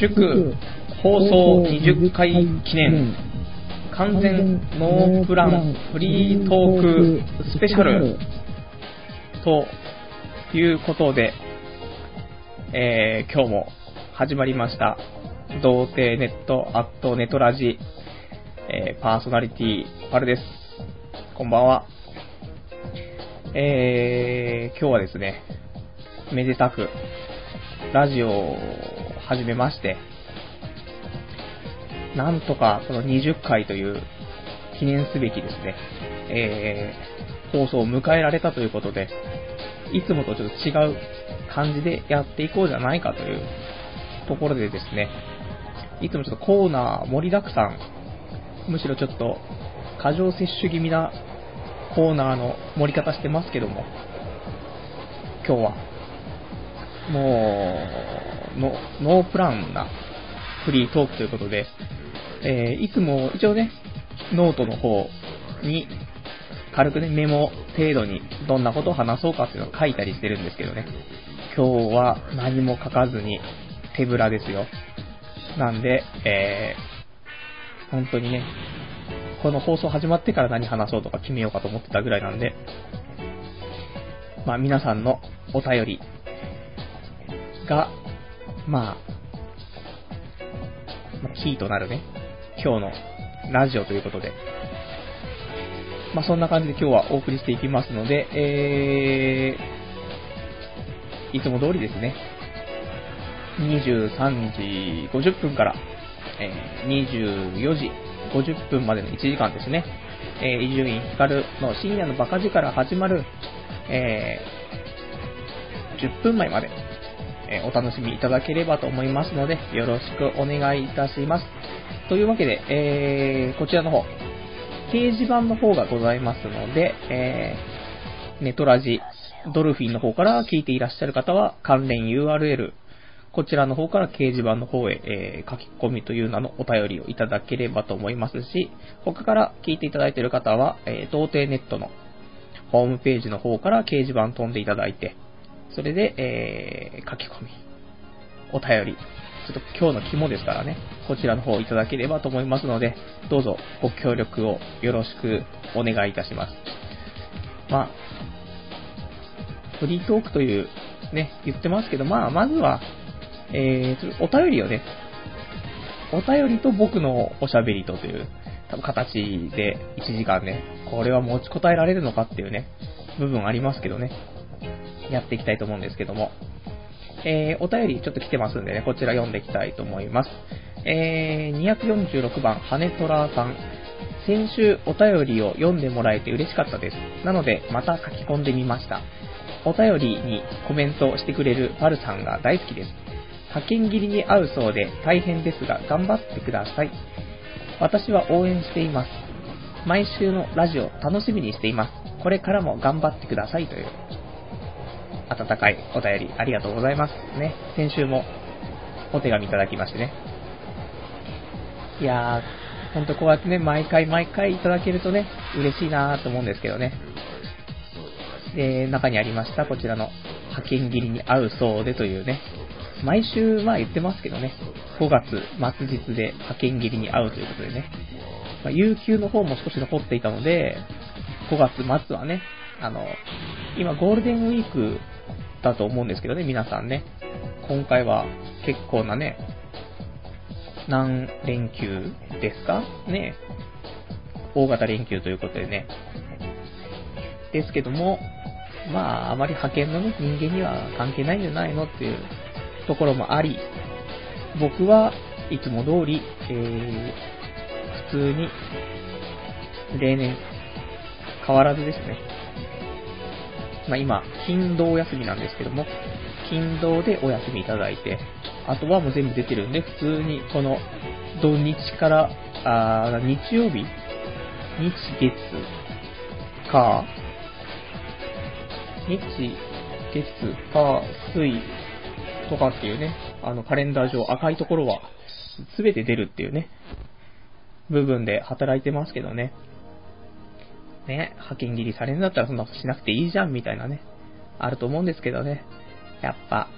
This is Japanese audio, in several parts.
祝放送20回記念完全ノープランフリートークスペシャルということで、えー、今日も始まりました童貞ネットアットネトラジ、えー、パーソナリティパルです。こんばんは。えー、今日はですね、めでたくラジオ始めまして、なんとかこの20回という記念すべきですね、えー、放送を迎えられたということで、いつもとちょっと違う感じでやっていこうじゃないかというところでですね、いつもちょっとコーナー盛りだくさん、むしろちょっと過剰摂取気味なコーナーの盛り方してますけども、今日は、もう、のノープランなフリートークということで、えー、いつも一応ね、ノートの方に軽くね、メモ程度にどんなことを話そうかっていうのを書いたりしてるんですけどね。今日は何も書かずに手ぶらですよ。なんで、えー、本当にね、この放送始まってから何話そうとか決めようかと思ってたぐらいなんで、まあ皆さんのお便りが、まあ、まあ、キーとなるね、今日のラジオということで、まあ、そんな感じで今日はお送りしていきますので、えー、いつも通りですね、23時50分から、えー、24時50分までの1時間ですね、え伊集院光の深夜のバカ力始まる、えー、10分前まで、お楽しみいただければと思いますので、よろしくお願いいたします。というわけで、えー、こちらの方、掲示板の方がございますので、えー、ネトラジ、ドルフィンの方から聞いていらっしゃる方は、関連 URL、こちらの方から掲示板の方へ、えー、書き込みという名のお便りをいただければと思いますし、他から聞いていただいている方は、えー、童貞ネットのホームページの方から掲示板飛んでいただいて、それで、えー、書き込み、お便り、ちょっと今日の肝ですからね、こちらの方いただければと思いますので、どうぞご協力をよろしくお願いいたします。まあ、フリートークというね、言ってますけど、まあ、まずは、えー、お便りをね、お便りと僕のおしゃべりとという、多分形で1時間ね、これは持ちこたえられるのかっていうね、部分ありますけどね、やっていきたいと思うんですけども、えー、お便りちょっと来てますんでね、こちら読んでいきたいと思います。えー、246番、羽トラさん。先週お便りを読んでもらえて嬉しかったです。なので、また書き込んでみました。お便りにコメントしてくれるパルさんが大好きです。派遣切りに合うそうで大変ですが頑張ってください。私は応援しています。毎週のラジオ楽しみにしています。これからも頑張ってくださいという温かいお便りありがとうございます。ね、先週もお手紙いただきましてね。いやー、ほんとこうやってね、毎回毎回いただけるとね、嬉しいなーと思うんですけどね。で、中にありました、こちらの派遣切りに合うそうでというね、毎週まあ言ってますけどね、5月末日で派遣切りに合うということでね、まあ、有給の方も少し残っていたので、5月末はね、あの、今ゴールデンウィークだと思うんですけどね、皆さんね。今回は結構なね、何連休ですか？ね。大型連休ということでね。ですけども、まあ、あまり派遣のね、人間には関係ないんじゃないのっていうところもあり、僕はいつも通り、えー、普通に、例年、変わらずですね、まあ、今、勤労休みなんですけども、勤労でお休みいただいて、あとはもう全部出てるんで、普通にこの土日から、あ日曜日日月火日月火水とかっていうね、あのカレンダー上赤いところは全て出るっていうね、部分で働いてますけどね。ね、派遣切りされるんだったらそんなことしなくていいじゃんみたいなね、あると思うんですけどね。やっぱ、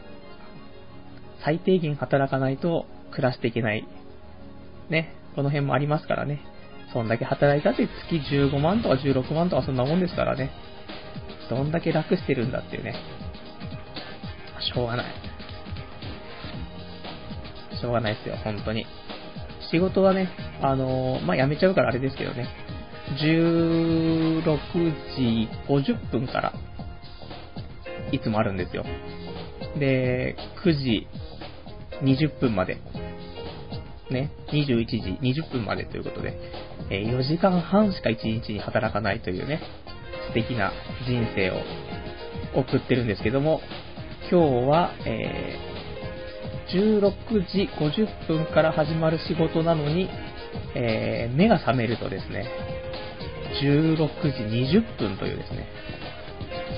最低限働かないと暮らしていけない、ね、この辺もありますからね。そんだけ働いたって月15万とか16万とかそんなもんですからね。どんだけ楽してるんだっていうね。しょうがない。しょうがないですよ、本当に。仕事はね、あのー、まあ、辞めちゃうからあれですけどね。16時50分からいつもあるんですよ。で、9時20分まで、ね、21時20分までということで、え4時間半しか1日に働かないというね、素敵な人生を送ってるんですけども、今日は、えー、16時50分から始まる仕事なのに、えー、目が覚めるとですね、16時20分というですね、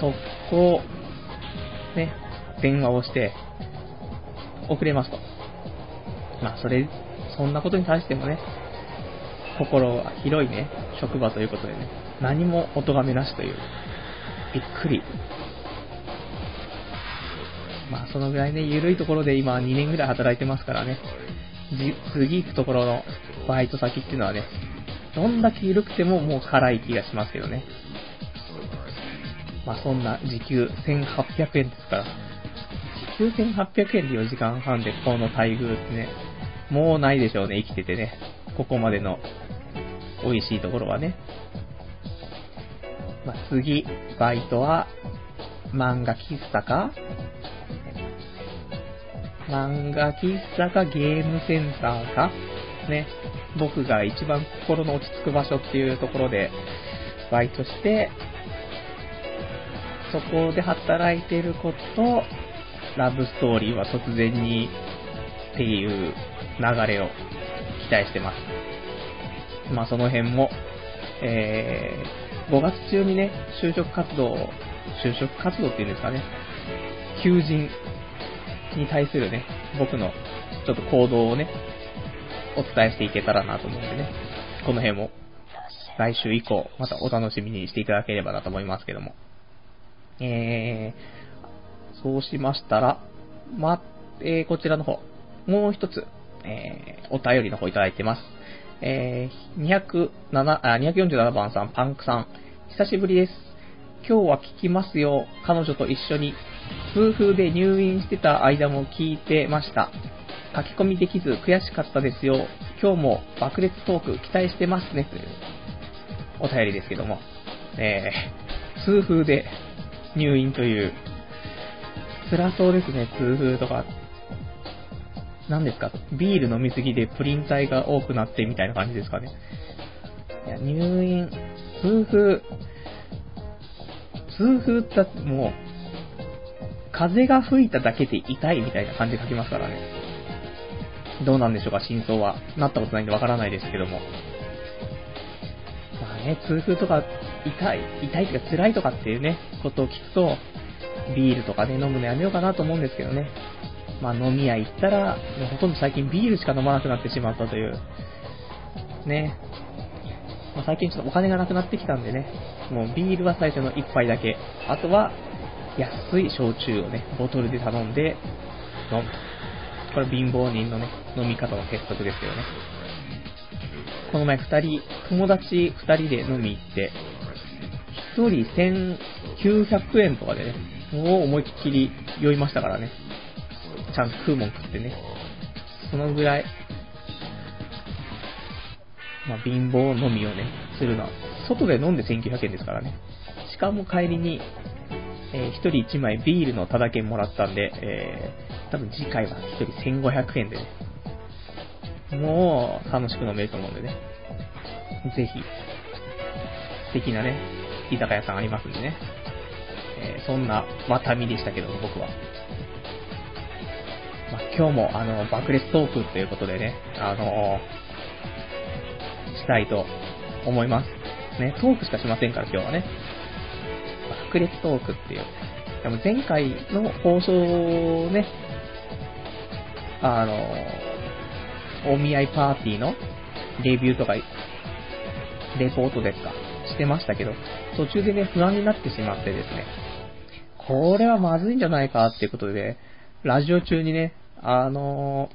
速攻、ね、電話をして、遅れますと。まあ、それ、そんなことに対してもね、心が広いね、職場ということでね、何もお咎めなしという、びっくり。まあ、そのぐらいね、緩いところで今2年ぐらい働いてますからね、次行くところのバイト先っていうのはね、どんだけ緩くてももう辛い気がしますけどね。まあそんな時給1800円ですから、時給1800円で4時間半でこの待遇ってね、もうないでしょうね、生きててね。ここまでの美味しいところはね。まあ、次、バイトは、漫画喫茶か？漫画喫茶かゲームセンターか？ね。僕が一番心の落ち着く場所っていうところでバイトして、そこで働いてる子と、ラブストーリーは突然にっていう流れを期待してます。まあその辺も、えー、5月中にね、就職活動、就職活動っていうんですかね、求人に対するね、僕のちょっと行動をね、お伝えしていけたらなと思うんでね、この辺も来週以降、またお楽しみにしていただければなと思いますけども。えー、そうしましたら、ま、えー、こちらの方、もう一つ、えー、お便りの方いただいてます。えー、207あ、247番さん、パンクさん、久しぶりです。今日は聞きますよ。彼女と一緒に、夫婦で入院してた間も聞いてました。書き込みできず悔しかったですよ。今日も爆裂トーク期待してますね。というお便りですけども。えー、痛風で入院という、辛そうですね、痛風とか。何ですか？ビール飲みすぎでプリン体が多くなってみたいな感じですかね。いや、入院、痛風、痛風ってもう、風が吹いただけで痛いみたいな感じで書きますからね。どうなんでしょうか、真相は。なったことないんでわからないですけども。まあね、痛風とか、痛い、痛いとか辛いとかっていうね、ことを聞くと、ビールとかね、飲むのやめようかなと思うんですけどね。まあ飲み屋行ったら、もうほとんど最近ビールしか飲まなくなってしまったという、ね。まあ、最近ちょっとお金がなくなってきたんでね、もうビールは最初の1杯だけ、あとは安い焼酎をね、ボトルで頼んで飲むと。これ貧乏人のね、飲み方の鉄則ですけどね。この前二人、友達二人で飲み行って、一人1900円とかでね、もう思いっきり酔いましたからね。ちゃんと食うもん食ってね。そのぐらい、まあ、貧乏飲みをね、するのは、外で飲んで1900円ですからね。しかも帰りに、えー、1人1枚ビールのタダ券もらったんで、えー、多分次回は1人1500円でね、もう楽しく飲めると思うんでね、ぜひ、素敵なね、居酒屋さんありますんでね、えー、そんなワタミでしたけど、僕は。まあ、今日もあの、爆裂トークということでね、あの、したいと思います。ね、トークしかしませんから今日はね。爆裂トークっていう。でも前回の放送ね、あの、お見合いパーティーのレビューとか、レポートですか、してましたけど、途中でね、不安になってしまってですね、これはまずいんじゃないかっていうことで、ラジオ中にね、あの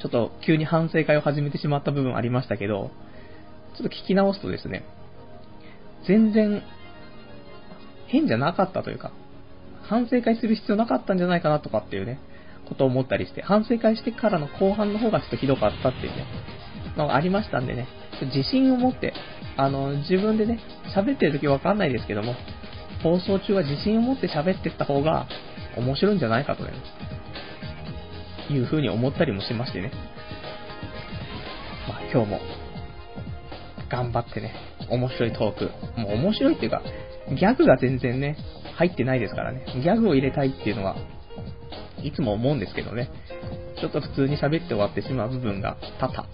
ちょっと急に反省会を始めてしまった部分ありましたけど、ちょっと聞き直すとですね、全然変じゃなかったというか、反省会する必要なかったんじゃないかなとかっていうね、ことを思ったりして、反省会してからの後半の方がちょっとひどかったっていうね、のがありましたんでね、自信を持って、あの、自分でね、喋ってる時わかんないですけども、放送中は自信を持って喋ってった方が面白いんじゃないかとね、いう風に思ったりもしましてね。まあ今日も、頑張ってね、面白いトーク。もう面白いっていうか、ギャグが全然ね、入ってないですからね。ギャグを入れたいっていうのは、いつも思うんですけどね。ちょっと普通に喋って終わってしまう部分が多々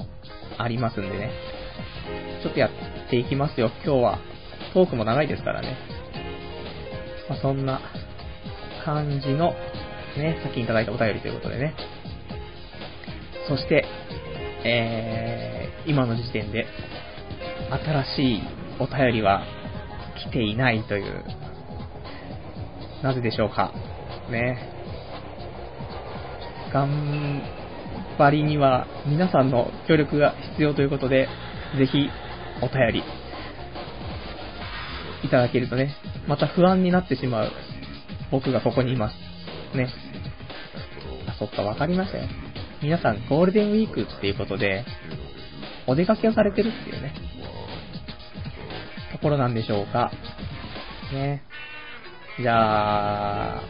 ありますんでね。ちょっとやっていきますよ。今日は。トークも長いですからね。まあ、そんな感じの、ね、さっきいただいたお便りということでね。そして、えー、今の時点で、新しいお便りは来ていないという、なぜでしょうか？ね。頑張りには皆さんの協力が必要ということで、ぜひお便りいただけるとね、また不安になってしまう僕がここにいます。ね。あ、そっか、わかりましたよ。皆さんゴールデンウィークっていうことで、お出かけをされてるっていうね、ところなんでしょうか？ね。じゃあ、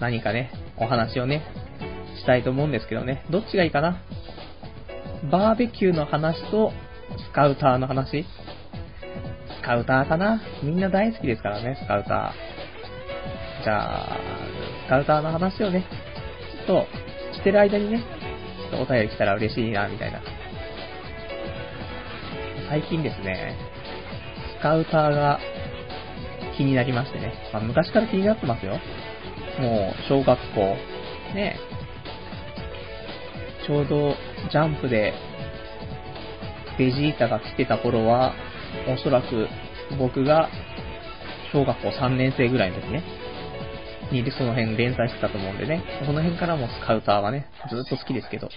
何かね、お話をね、したいと思うんですけどね。どっちがいいかな？バーベキューの話と、スカウターの話？スカウターかな？みんな大好きですからね、スカウター。じゃあ、スカウターの話をね、ちょっと、してる間にね、ちょっとお便り来たら嬉しいな、みたいな。最近ですね、スカウターが気になりましてね。まあ、昔から気になってますよ。もう、小学校、ね、ちょうどジャンプでベジータが来てた頃は、おそらく僕が小学校3年生ぐらいの時ね、にその辺連載してたと思うんでね、その辺からもスカウターはね、ずっと好きですけど、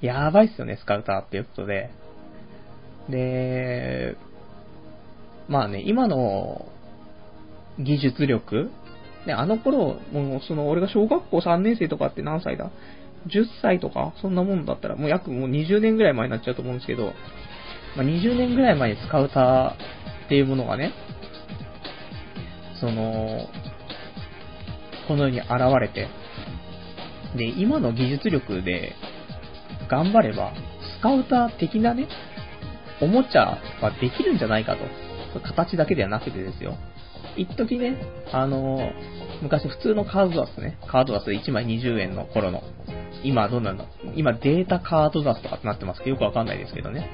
やばいっすよね、スカウターっていうことで。で、まあね、今の技術力ね、あの頃、もうその俺が小学校3年生とかって何歳だ ?10 歳とかそんなもんだったら、もう約もう20年ぐらい前になっちゃうと思うんですけど、まあ、20年ぐらい前にスカウターっていうものがね、その、この世に現れて、で、今の技術力で頑張れば、スカウター的なね、おもちゃができるんじゃないかと。形だけではなくてですよ。一時ね、あの、昔普通のカードダスね、カードダス1枚20円の頃の、今どうなんだ今データカードダスとかってなってますけど、よくわかんないですけどね。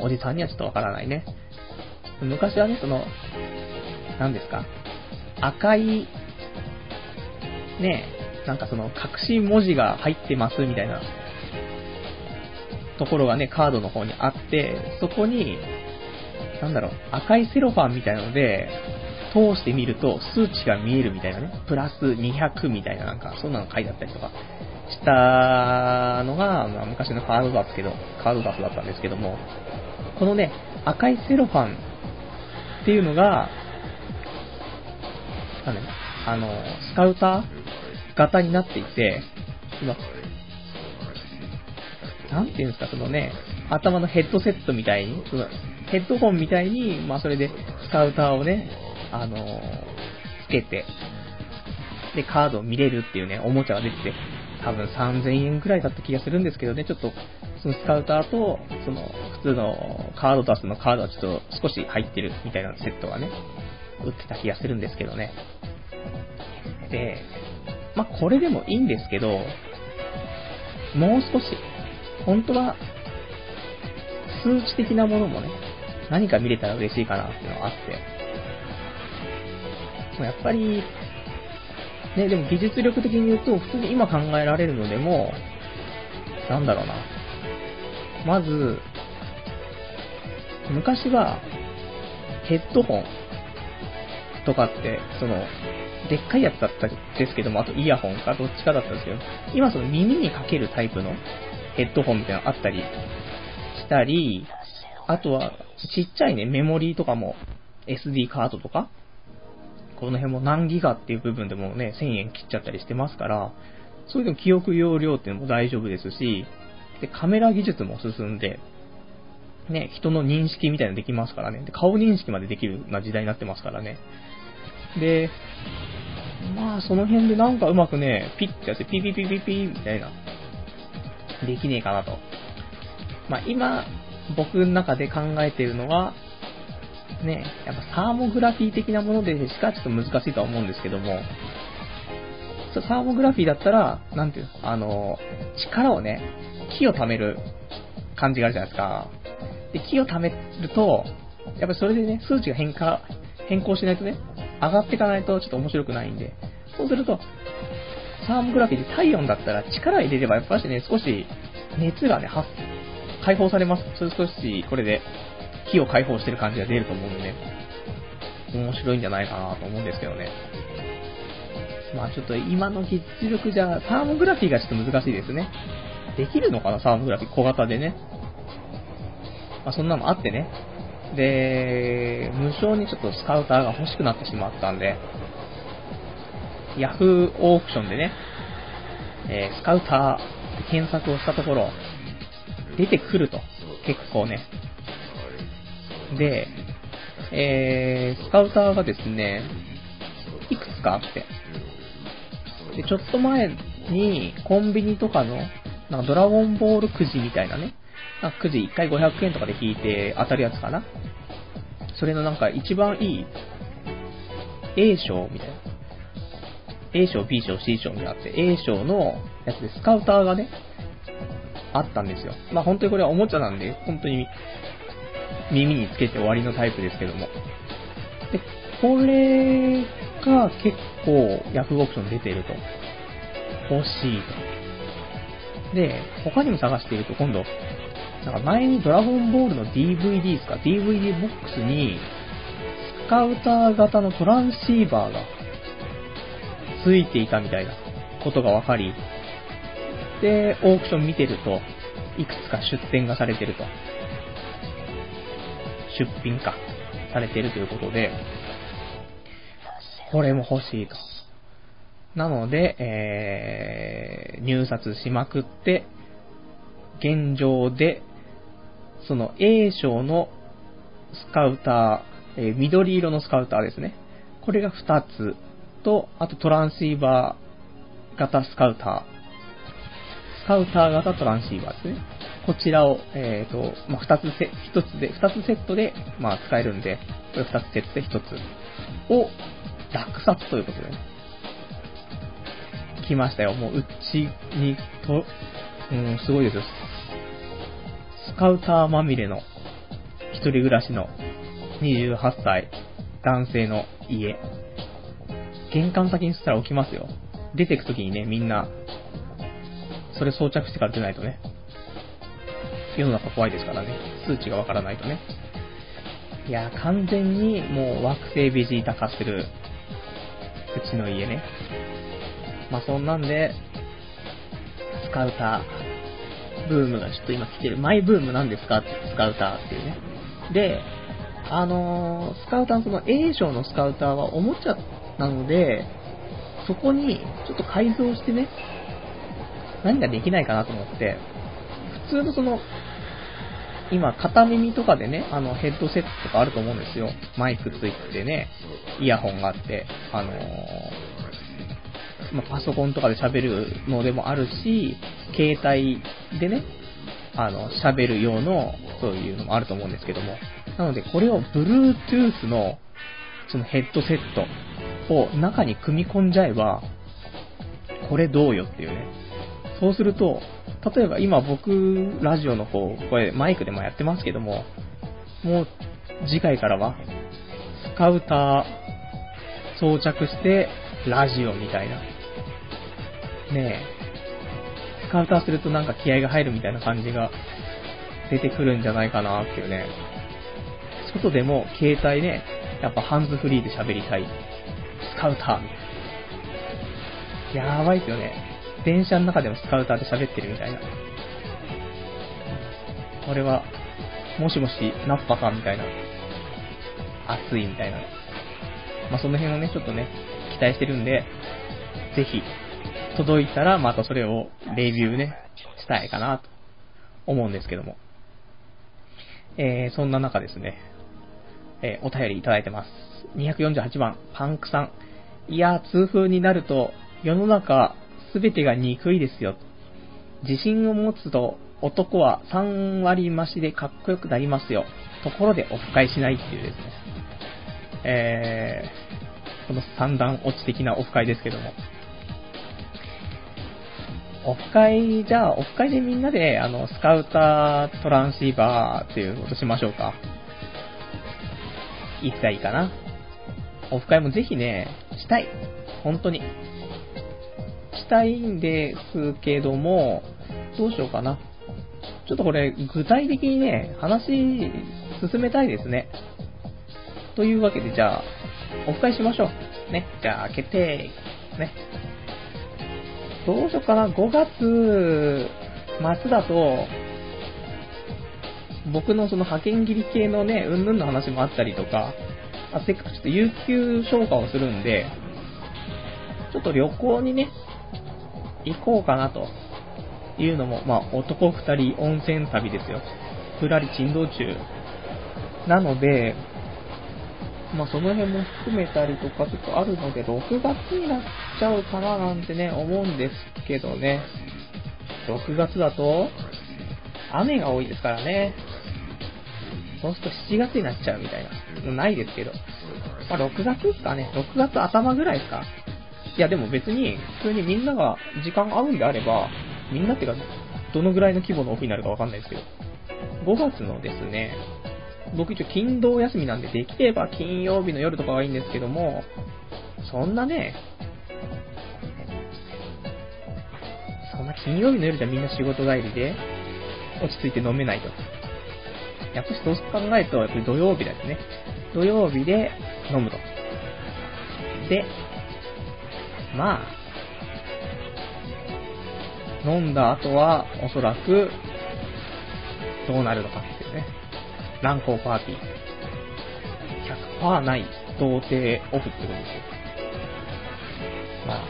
おじさんにはちょっとわからないね。昔はね、その、何ですか、赤い、ね、なんかその、隠し文字が入ってますみたいな、ところがね、カードの方にあって、そこに、なんだろう、赤いセロファンみたいなので、通してみると数値が見えるみたいなね、プラス200みたいななんか、そんなの書いてあったりとかしたのが、まあ、昔のカードダスけど、カードダスだったんですけども、このね、赤いセロファンっていうのが、あの、スカウター型になっていて、その、なんていうんですか、そのね、頭のヘッドセットみたいに、そのヘッドホンみたいに、まあそれでスカウターをね、あのつけて、で、カードを見れるっていうね、おもちゃが出てて、多分3000円くらいだった気がするんですけどね、ちょっと、そのスカウターと、その、普通のカード出すのカードはちょっと少し入ってるみたいなセットがね、売ってた気がするんですけどね。で、まあ、これでもいいんですけど、もう少し、本当は、数値的なものもね、何か見れたら嬉しいかなっていうのがあって、やっぱり、ね、でも技術力的に言うと、普通に今考えられるのでも、なんだろうな。まず、昔は、ヘッドホンとかって、その、でっかいやつだったんですけども、あとイヤホンかどっちかだったんですけど、今その耳にかけるタイプのヘッドホンみたいなのあったりしたり、あとはちっちゃいね、メモリーとかも SD カードとか、この辺も何ギガっていう部分でもね、1000円切っちゃったりしてますから、そういうの記憶容量っていうのも大丈夫ですし、で、カメラ技術も進んで、ね、人の認識みたいなのできますからね。で、顔認識までできるな時代になってますからね。で、まあ、その辺でなんかうまくね、ピッてやって、ピピピピピみたいな、できねえかなと。まあ、今、僕の中で考えているのは、ね、やっぱサーモグラフィー的なものでしかちょっと難しいとは思うんですけども、サーモグラフィーだったら、なんていうの、あの、力をね、気を溜める感じがあるじゃないですか。で、気を溜めると、やっぱそれでね、数値が変化、変更しないとね、上がっていかないとちょっと面白くないんで、そうすると、サーモグラフィーで体温だったら力入れればやっぱしね、少し熱がね、発、解放されます。それ少しこれで火を解放してる感じが出ると思うんでね、面白いんじゃないかなと思うんですけどね。まあちょっと今の実力じゃ、サーモグラフィーがちょっと難しいですね。できるのかな、サーモグラフィー小型でね。まあ、そんなのあってね。で、無償にちょっとスカウターが欲しくなってしまったんで、ヤフーオークションでね、えー、スカウター検索をしたところ、出てくると。結構ね。で、えー、スカウターがですね、いくつかあって。で、ちょっと前にコンビニとかの、なんかドラゴンボールくじみたいなね、なんかくじ1回500円とかで引いて当たるやつかな。それのなんか一番いい A 賞みたいな。A 賞、B 賞、C 賞みたいなあって、A 賞のやつでスカウターがね、あったんですよ。まあ本当にこれはおもちゃなんで、本当に耳につけて終わりのタイプですけども。で、これが結構ヤフーオークション出てると。欲しいと。で、他にも探していると今度、なんか前にドラゴンボールの DVD ですか ?DVD ボックスに、スカウター型のトランシーバーがついていたみたいなことがわかり、で、オークション見てると、いくつか出展がされてると。出品か、されてるということで、これも欲しいと。なので、えー、入札しまくって、現状でその A 賞のスカウター、えー、緑色のスカウターですね。これが2つと、あとトランシーバー型スカウター。スカウター型トランシーバーですね。こちらを、えっ、ー、と、まあ、2つセ、1つで、2つセットで、まあ、使えるんで、これ2つセットで1つを落札ということでね。来ましたよ。もう、うちにと、うん、すごいですよ。スカウターまみれの一人暮らしの28歳男性の家。玄関先にしたら起きますよ。出てくときにね、みんな、それ装着してから出ないとね。世の中怖いですからね。数値がわからないとね。いや、完全にもう惑星ベジータ化する、うちの家ね。まあそんなんで、スカウター、ブームがちょっと今来てる。マイブームなんですか？ってスカウターっていうね。で、あのー、スカウターのその A 賞のスカウターはおもちゃなので、そこにちょっと改造してね、何ができないかなと思って、普通のその、今、片耳とかでね、あの、ヘッドセットとかあると思うんですよ。マイクついてね、イヤホンがあって、あのー、まあ、パソコンとかで喋るのでもあるし、携帯でね、あの、喋る用の、そういうのもあると思うんですけども。なので、これを Bluetooth の、そのヘッドセットを中に組み込んじゃえば、これどうよっていうね。そうすると、例えば今僕、ラジオの方、これマイクでもやってますけども、もう次回からは、スカウター装着して、ラジオみたいな。ねえ、スカウターするとなんか気合が入るみたいな感じが出てくるんじゃないかなっていうね。外でも携帯ね、やっぱハンズフリーで喋りたい。スカウターみたいな。やばいっすよね。電車の中でもスカウターで喋ってるみたいな。これは、もしもし、ナッパかみたいな。熱いみたいな。まあ、その辺をね、ちょっとね、期待してるんで、ぜひ、届いたらまたそれをレビューね、したいかなと思うんですけども。えー、そんな中ですね、えー、お便りいただいてます。248番、パンクさん。いやー、痛風になると、世の中すべてが憎いですよ。自信を持つと、男は3割増しでかっこよくなりますよ。ところでオフ会しないっていうですね。えー、この三段落ち的なオフ会ですけども。オフ会、じゃあ、オフ会でみんなで、あの、スカウタートランシーバーっていうことしましょうか。いつがいいかな。オフ会もぜひね、したい。本当に。したいんですけども、どうしようかな。ちょっとこれ、具体的にね、話、進めたいですね。というわけで、じゃあ、オフ会しましょう。ね。じゃあ、決定。ね。どうしようかな、5月末だと、僕のその派遣切り系のね、うんぬんの話もあったりとか、あせっかくちょっと有給消化をするんで、ちょっと旅行にね、行こうかなというのも、まあ男2人温泉旅ですよ。ふらり珍道中。なので、まあ、その辺も含めたりとかちょっとあるので、6月になっちゃうかななんてね、思うんですけどね。6月だと、雨が多いですからね。そうすると7月になっちゃうみたいな。ないですけど。まあ、6月ですかね。6月頭ぐらいですか。いや、でも別に、普通にみんなが時間合うんであれば、みんなってか、どのぐらいの規模のオフになるかわかんないですけど、5月のですね、僕一応金土休みなんで、できれば金曜日の夜とかがいいんですけども、そんなね、そんな金曜日の夜じゃみんな仕事帰りで、落ち着いて飲めないと。やっぱりそう考えると、やっぱり土曜日ですね。土曜日で飲むと。で、まあ、飲んだ後は、おそらく、どうなるのかっていうね。乱行パーティー。100%ない童貞オフってことですよ。ま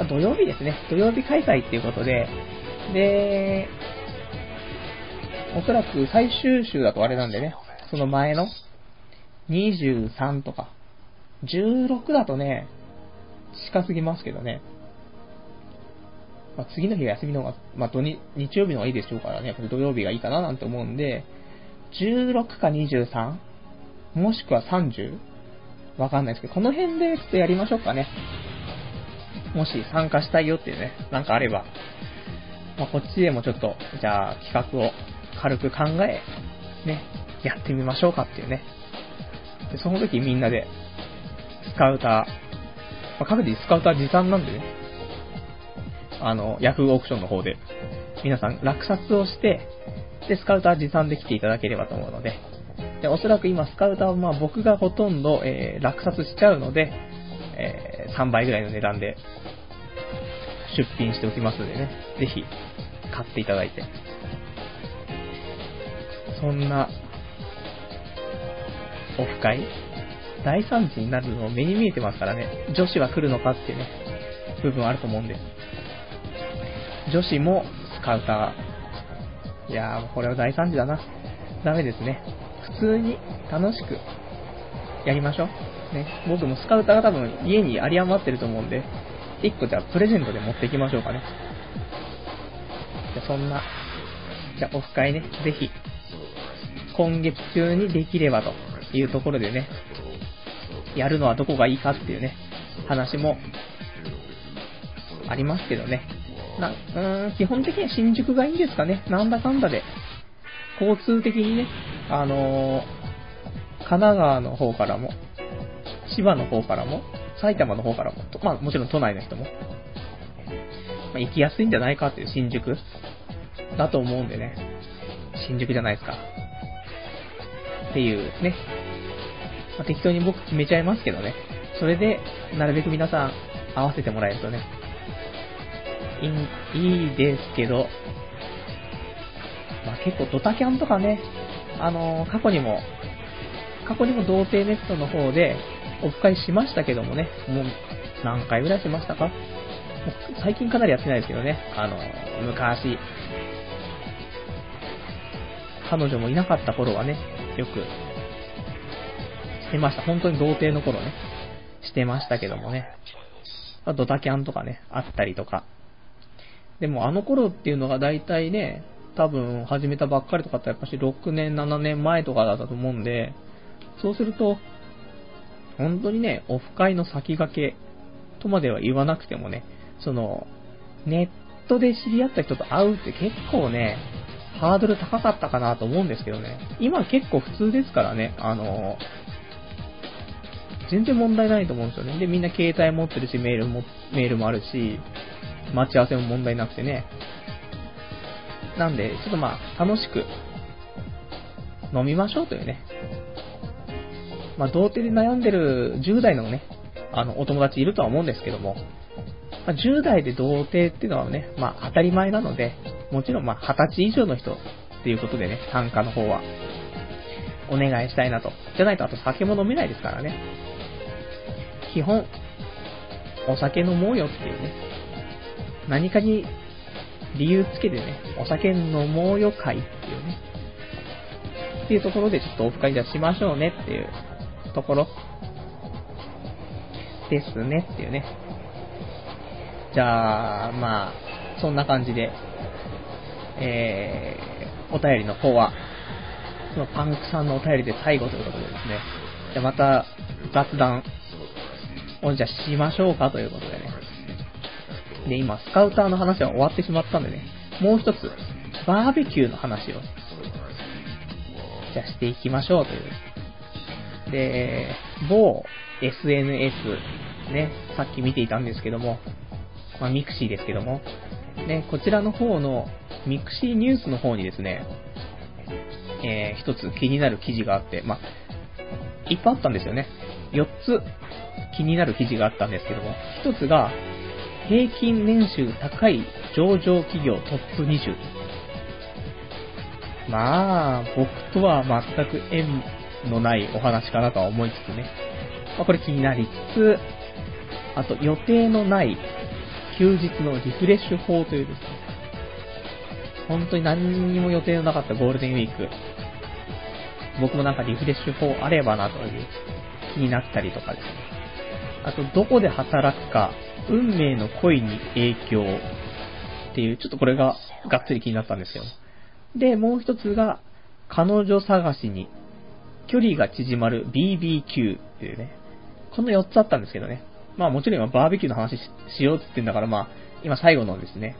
あ、土曜日ですね。土曜日開催っていうことで、で、おそらく最終週だとあれなんでね、その前の23とか、16だとね、近すぎますけどね。まあ、次の日が休みの方が、まあ、土日、日曜日の方がいいでしょうからね、やっぱり土曜日がいいかななんて思うんで、16か 23? もしくは 30? わかんないですけど、この辺でちょっとやりましょうかね。もし参加したいよっていうね、なんかあれば、まあ、こっちでもちょっと、じゃあ企画を軽く考え、ね、やってみましょうかっていうね。で、その時みんなで、スカウター、まあ、各自スカウター持参なんでね、あの、ヤフーオークションの方で、皆さん落札をして、で、スカウター持参で来ていただければと思うので、で、おそらく今スカウターはまあ僕がほとんど、えー、落札しちゃうので、えー、3倍ぐらいの値段で出品しておきますのでね、ぜひ買っていただいて。そんな、オフ会？大惨事になるの目に見えてますからね、女子は来るのかっていうね、部分あると思うんです。女子もスカウター。いやー、これは大惨事だな。ダメですね。普通に楽しくやりましょう。ね。僕もスカウターが多分家に有り余ってると思うんで、1個じゃあプレゼントで持っていきましょうかね。じゃそんな、じゃあオフ会ね、ぜひ今月中にできればというところでね、やるのはどこがいいかっていうね、話もありますけどね。な、うーん、基本的には新宿がいいんですかね。なんだかんだで。交通的にね、あのー、神奈川の方からも、千葉の方からも、埼玉の方からも、まあもちろん都内の人も、まあ、行きやすいんじゃないかっていう新宿だと思うんでね。新宿じゃないですか。っていうね、まあ、適当に僕決めちゃいますけどね。それで、なるべく皆さん合わせてもらえるとね、いい、いですけど、まあ、結構ドタキャンとかね、あのー、過去にも、過去にも童貞ネットの方でオフ会しましたけどもね、もう何回ぐらいしましたか？最近かなりやってないですけどね、あのー、昔、彼女もいなかった頃はね、よくしてました。本当に童貞の頃ね、してましたけどもね。ドタキャンとかね、あったりとか。でもあの頃っていうのが大体ね、多分始めたばっかりとかってやっぱし6年、7年前とかだったと思うんで、そうすると、本当にね、オフ会の先駆けとまでは言わなくてもね、その、ネットで知り合った人と会うって結構ね、ハードル高かったかなと思うんですけどね。今結構普通ですからね、あの、全然問題ないと思うんですよね。で、みんな携帯持ってるし、メールも、メールもあるし、待ち合わせも問題なくてね。なんで、ちょっとまあ、楽しく、飲みましょうというね。まあ、童貞で悩んでる10代のね、あの、お友達いるとは思うんですけども、まあ、10代で童貞っていうのはね、まあ、当たり前なので、もちろんまあ、20歳以上の人っていうことでね、参加の方は、お願いしたいなと。じゃないと、あと酒も飲めないですからね。基本、お酒飲もうよっていうね。何かに理由つけてね、お酒飲もうよ会っていうね。っていうところでちょっとオフ会じゃしましょうねっていうところですねっていうね。じゃあ、まあ、そんな感じで、えー、お便りの方は、そのパンクさんのお便りで最後ということでですね、じゃあまた雑談をじゃあしましょうかということでね。で、今、スカウターの話は終わってしまったんでね、もう一つ、バーベキューの話を、じゃあしていきましょうという。で、某 SNS、ね、さっき見ていたんですけども、まあ、 mixiですけども、ね、こちらの方の mixiニュースの方にですね、えー、一つ気になる記事があって、まあ、いっぱいあったんですよね。4つ気になる記事があったんですけども、一つが、平均年収高い上場企業トップ20。まあ、僕とは全く縁のないお話かなとは思いつつね。まあ、これ気になりつつ、あと予定のない休日のリフレッシュ法というですね、本当に何にも予定のなかったゴールデンウィーク、僕もなんかリフレッシュ法あればなという気になったりとかですね。あと、どこで働くか、運命の恋に影響っていう、ちょっとこれががっつり気になったんですよ。で、もう一つが、彼女探しに距離が縮まる BBQ っていうね。この4つあったんですけどね。まあもちろん今バーベキューの話しようって言ってんだからまあ、今最後のですね、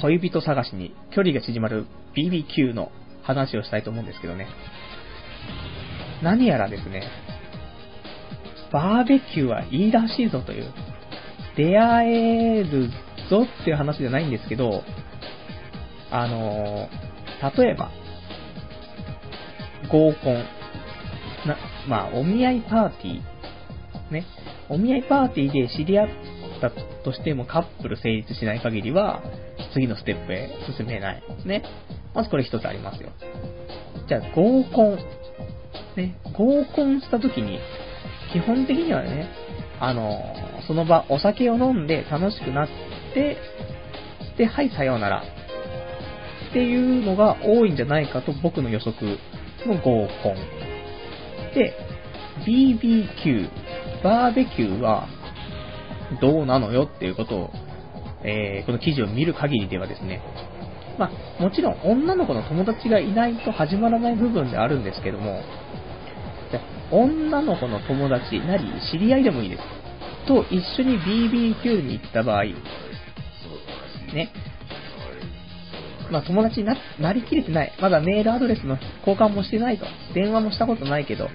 恋人探しに距離が縮まる BBQ の話をしたいと思うんですけどね。何やらですね、バーベキューはいいらしいぞという、出会えるぞっていう話じゃないんですけど、あのー、例えば、合コン、な、まあ、お見合いパーティー、ね、お見合いパーティーで知り合ったとしてもカップル成立しない限りは、次のステップへ進めない。ね。まずこれ一つありますよ。じゃあ、合コン。ね、合コンした時に、基本的にはね、あの、その場、お酒を飲んで楽しくなって、で、はい、さようなら。っていうのが多いんじゃないかと僕の予測の合コン。で、BBQ、バーベキューはどうなのよっていうことを、えー、この記事を見る限りではですね、まあ、もちろん女の子の友達がいないと始まらない部分であるんですけども、女の子の友達なり、知り合いでもいいです。と一緒に BBQ に行った場合、ね。まあ友達にななりきれてない。まだメールアドレスの交換もしてないと。電話もしたことないけど、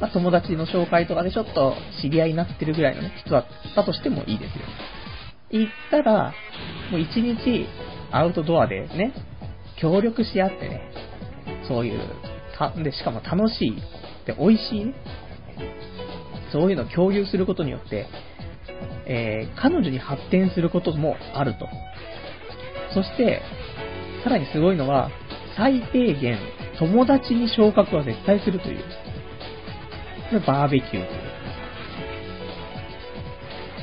まあ友達の紹介とかでちょっと知り合いになってるぐらいのね、人だったとしてもいいですよ。行ったら、もう一日アウトドアでね、協力し合ってね、そういう、た、で、しかも楽しいって美味しいね、そういうのを共有することによって、えー、彼女に発展することもあると。そして、さらにすごいのは、最低限、友達に昇格は絶対するという。バーベキューとい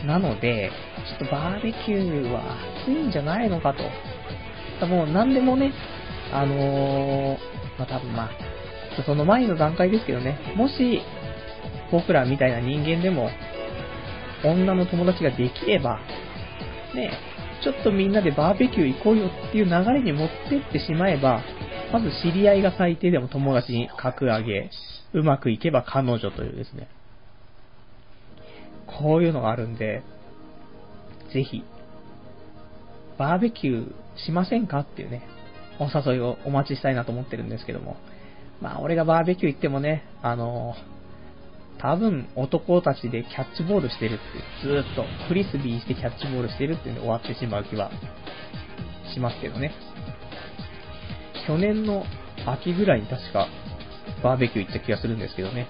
う。なので、ちょっとバーベキューは暑いんじゃないのかと。もう何でもね、あのー、まあ、多分まあ、その前の段階ですけどね、もし、僕らみたいな人間でも、女の友達ができれば、ね、ちょっとみんなでバーベキュー行こうよっていう流れに持ってってしまえば、まず知り合いが最低でも友達に格上げ、うまくいけば彼女というですね。こういうのがあるんで、ぜひ、バーベキューしませんかっていうね、お誘いをお待ちしたいなと思ってるんですけども。まあ、俺がバーベキュー行ってもね、あの多分男たちでキャッチボールしてるって、ずっとフリスビーしてキャッチボールしてるっていうんで終わってしまう気はしますけどね。去年の秋ぐらいに確かバーベキュー行った気がするんですけどね。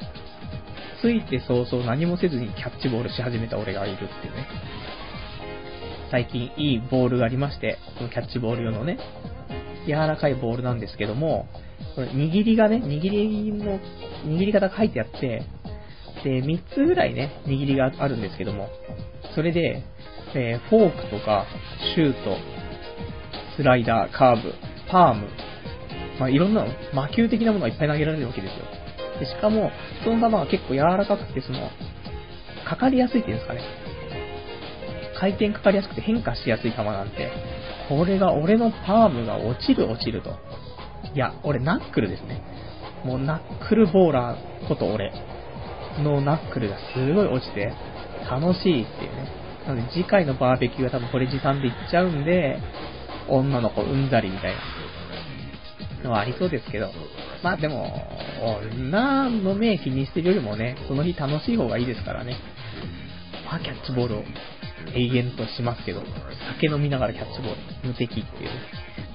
ついて早々何もせずにキャッチボールし始めた俺がいるっていうね。最近いいボールがありまして、このキャッチボール用のね、柔らかいボールなんですけども、これ握りがね、握りの、握り方が書いてあって、で、3つぐらいね、握りがあるんですけども、それで、えー、フォークとか、シュート、スライダー、カーブ、パーム、まあ、いろんな魔球的なものがいっぱい投げられるわけですよ。で、しかも、その球が結構柔らかくて、その、かかりやすいっていうんですかね。回転かかりやすくて変化しやすい球なんて、これが俺のパームが落ちる落ちると。いや、俺ナックルですね。もうナックルボーラーこと俺のナックルがすごい落ちて、楽しいっていうね。なので次回のバーベキューは多分これ持参で行っちゃうんで、女の子うんざりみたいなのはありそうですけど、まあでも、女の目気にしてるよりもね、その日楽しい方がいいですからね。まあキャッチボールを永遠としますけど、酒飲みながらキャッチボール、無敵っていう。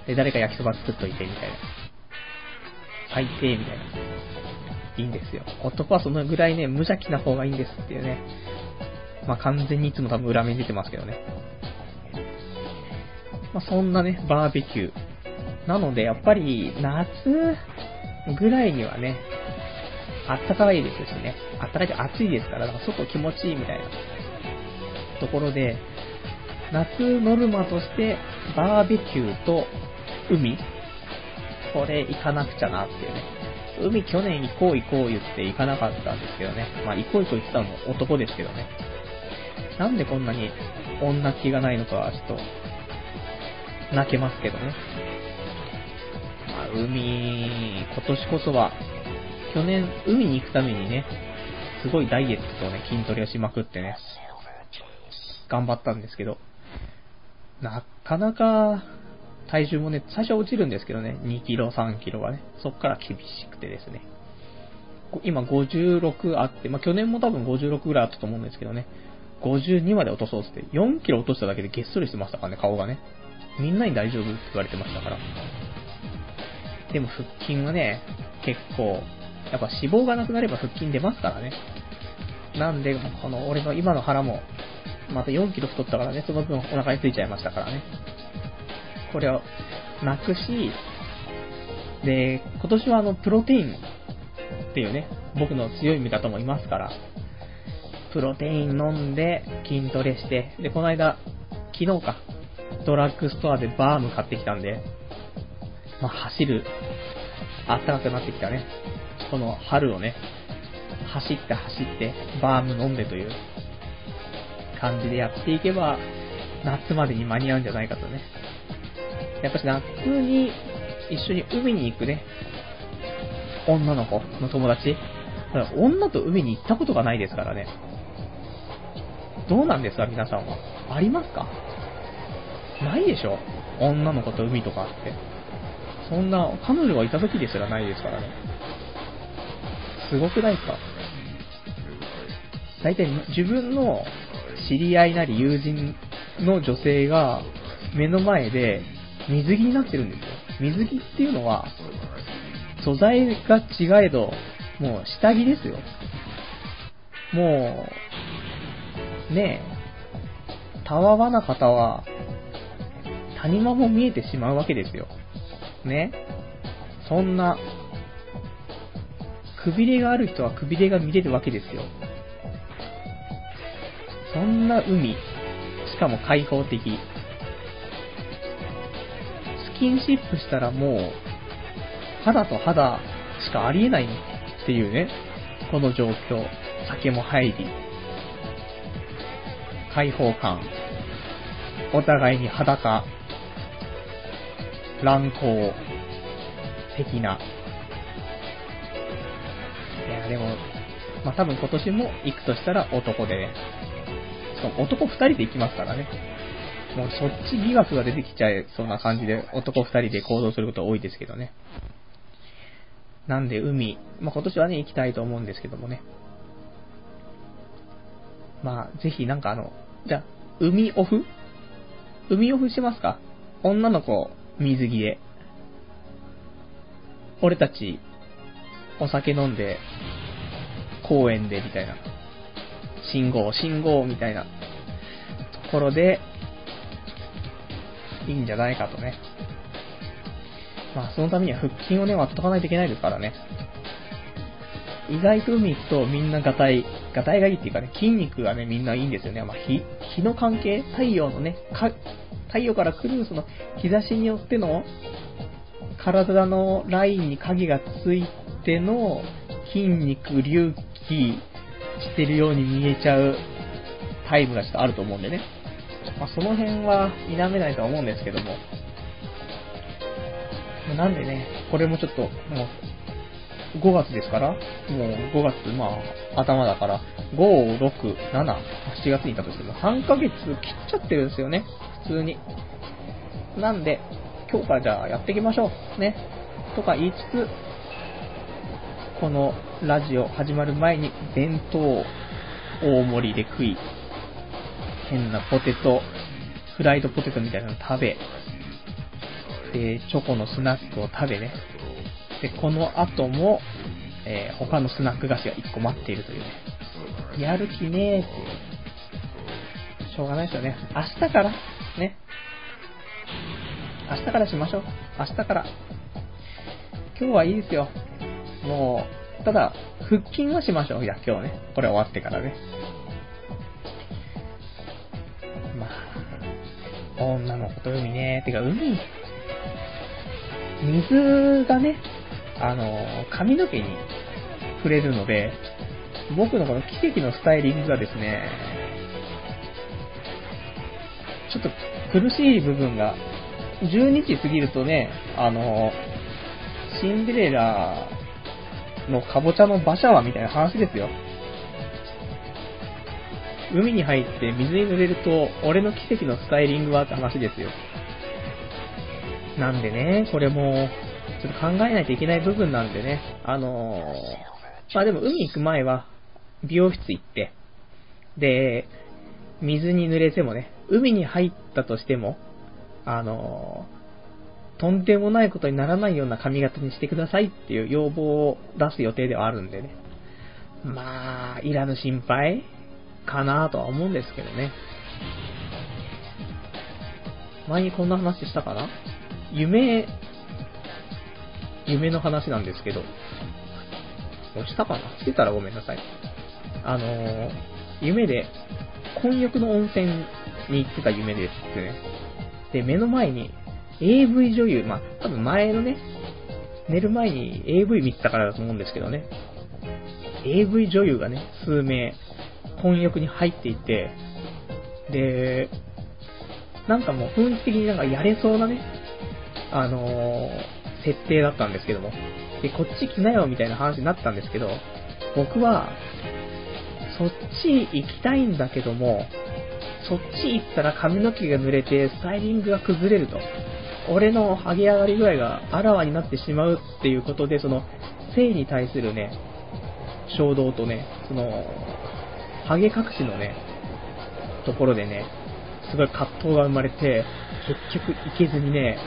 で、誰か焼きそば作っといてみたいな。最低みたいな。いいんですよ。男はそのぐらいね、無邪気な方がいいんですっていうね。まあ完全にいつも多分裏目に出てますけどね。まあそんなね、バーベキュー。なので、やっぱり夏ぐらいにはね、あったかいですしね。あったかいと暑いですから、だか外気持ちいいみたいなところで、夏ノルマとしてバーベキューと海これ行かなくちゃなっていうね。海去年行こう行こう言って行かなかったんですけどね。まあ行こう行こう言ってたのも男ですけどね。なんでこんなに女気がないのかはちょっと泣けますけどね。海、今年こそは、去年海に行くためにね、すごいダイエットとね、筋トレをしまくってね、頑張ったんですけど、なかなか体重もね、最初は落ちるんですけどね、2キロ、3キロはね、そっから厳しくてですね。今56あって、まあ、去年も多分56ぐらいあったと思うんですけどね、52まで落とそうって、4キロ落としただけでげっそりしてましたからね、顔がね。みんなに大丈夫って言われてましたから。でも腹筋はね、結構、やっぱ脂肪がなくなれば腹筋出ますからね。なんで、この俺の今の腹も、また4キロ太ったからね、その分お腹についちゃいましたからね。これをなくし、で、今年はあの、プロテインっていうね、僕の強い味方もいますから、プロテイン飲んで筋トレして、で、この間、昨日か、ドラッグストアでバーム買ってきたんで、まあ、走る、暖かくなってきたね。この春をね、走って走って、バーム飲んでという感じでやっていけば、夏までに間に合うんじゃないかとね、やっぱし夏に一緒に海に行くね、女の子の友達。だ女と海に行ったことがないですからね。どうなんですか皆さんは。ありますか？ないでしょ？女の子と海とかって。そんな、彼女がいた時ですらないですからね。すごくないですか？大体自分の知り合いなり友人の女性が目の前で水着になってるんですよ。水着っていうのは、素材が違えど、もう下着ですよ。もう、ねえ、たわわな方は、谷間も見えてしまうわけですよ。ね。そんな、くびれがある人はくびれが見れるわけですよ。そんな海、しかも開放的。スキンシップしたらもう、肌と肌しかありえないっていうね、この状況。酒も入り、開放感、お互いに裸、乱行的な。いや、でも、まあ、多分今年も行くとしたら男でね。しかも男二人で行きますからね。もうそっち疑惑が出てきちゃいそうな感じで男二人で行動すること多いですけどね。なんで海、まあ、今年はね、行きたいと思うんですけどもね。まあ、ぜひなんかあの、じゃあ、海オフ？海オフしますか？女の子、水着で。俺たち、お酒飲んで、公園で、みたいな。信号、信号、みたいな。ところで、いいんじゃないかとね。まあ、そのためには腹筋をね、割っとかないといけないですからね。意外と海行くとみんなガタイ、ガタイがいいっていうかね、筋肉がね、みんないいんですよね。まあ、日、日の関係太陽のね、か、太陽から来るその日差しによっての体のラインに影がついての筋肉隆起してるように見えちゃうタイムがちょっとあると思うんでね。まあ、その辺は否めないとは思うんですけども。なんでね、これもちょっと、もう5月ですから、もう5月、まあ、頭だから、5、6、7、7月にいたとしても、3ヶ月切っちゃってるんですよね、普通に。なんで、今日からじゃあやっていきましょう。ね。とか言いつつ、このラジオ始まる前に弁当大盛りで食い、変なポテト、フライドポテトみたいなの食べ、で、チョコのスナックを食べね、で、この後も、えー、他のスナック菓子が1個待っているというね。やる気ねーっていう。しょうがないですよね。明日から、ね。明日からしましょう。明日から。今日はいいですよ。もう、ただ、腹筋はしましょう。いや、今日ね。これ終わってからね。まあ、女の子と海ね。てか、海、水がね、あの、髪の毛に触れるので、僕のこの奇跡のスタイリングがですね、ちょっと苦しい部分が、12時過ぎるとね、あの、シンデレラのカボチャの馬車はみたいな話ですよ。海に入って水に濡れると、俺の奇跡のスタイリングはって話ですよ。なんでね、これも、ちょっと考えないといけない部分なんでね、あのー、まあでも海行く前は、美容室行って、で、水に濡れてもね、海に入ったとしても、あのー、とんでもないことにならないような髪型にしてくださいっていう要望を出す予定ではあるんでね。まあ、いらぬ心配かなとは思うんですけどね。前にこんな話したかな？夢夢の話なんですけど、押したかな？してたらごめんなさい。あのー、夢で、混浴の温泉に行ってた夢ですってね。で、目の前に AV 女優、まあ、多分前のね、寝る前に AV 見てたからだと思うんですけどね。AV 女優がね、数名、混浴に入っていて、で、なんかもう雰囲気的になんかやれそうなね、あのー設定だったんですけども。で、こっち来なよみたいな話になったんですけど、僕は、そっち行きたいんだけども、そっち行ったら髪の毛が濡れてスタイリングが崩れると。俺の剥げ上がり具合があらわになってしまうっていうことで、その、性に対するね、衝動とね、その、ハゲ隠しのね、ところでね、すごい葛藤が生まれて、結局行けずにね、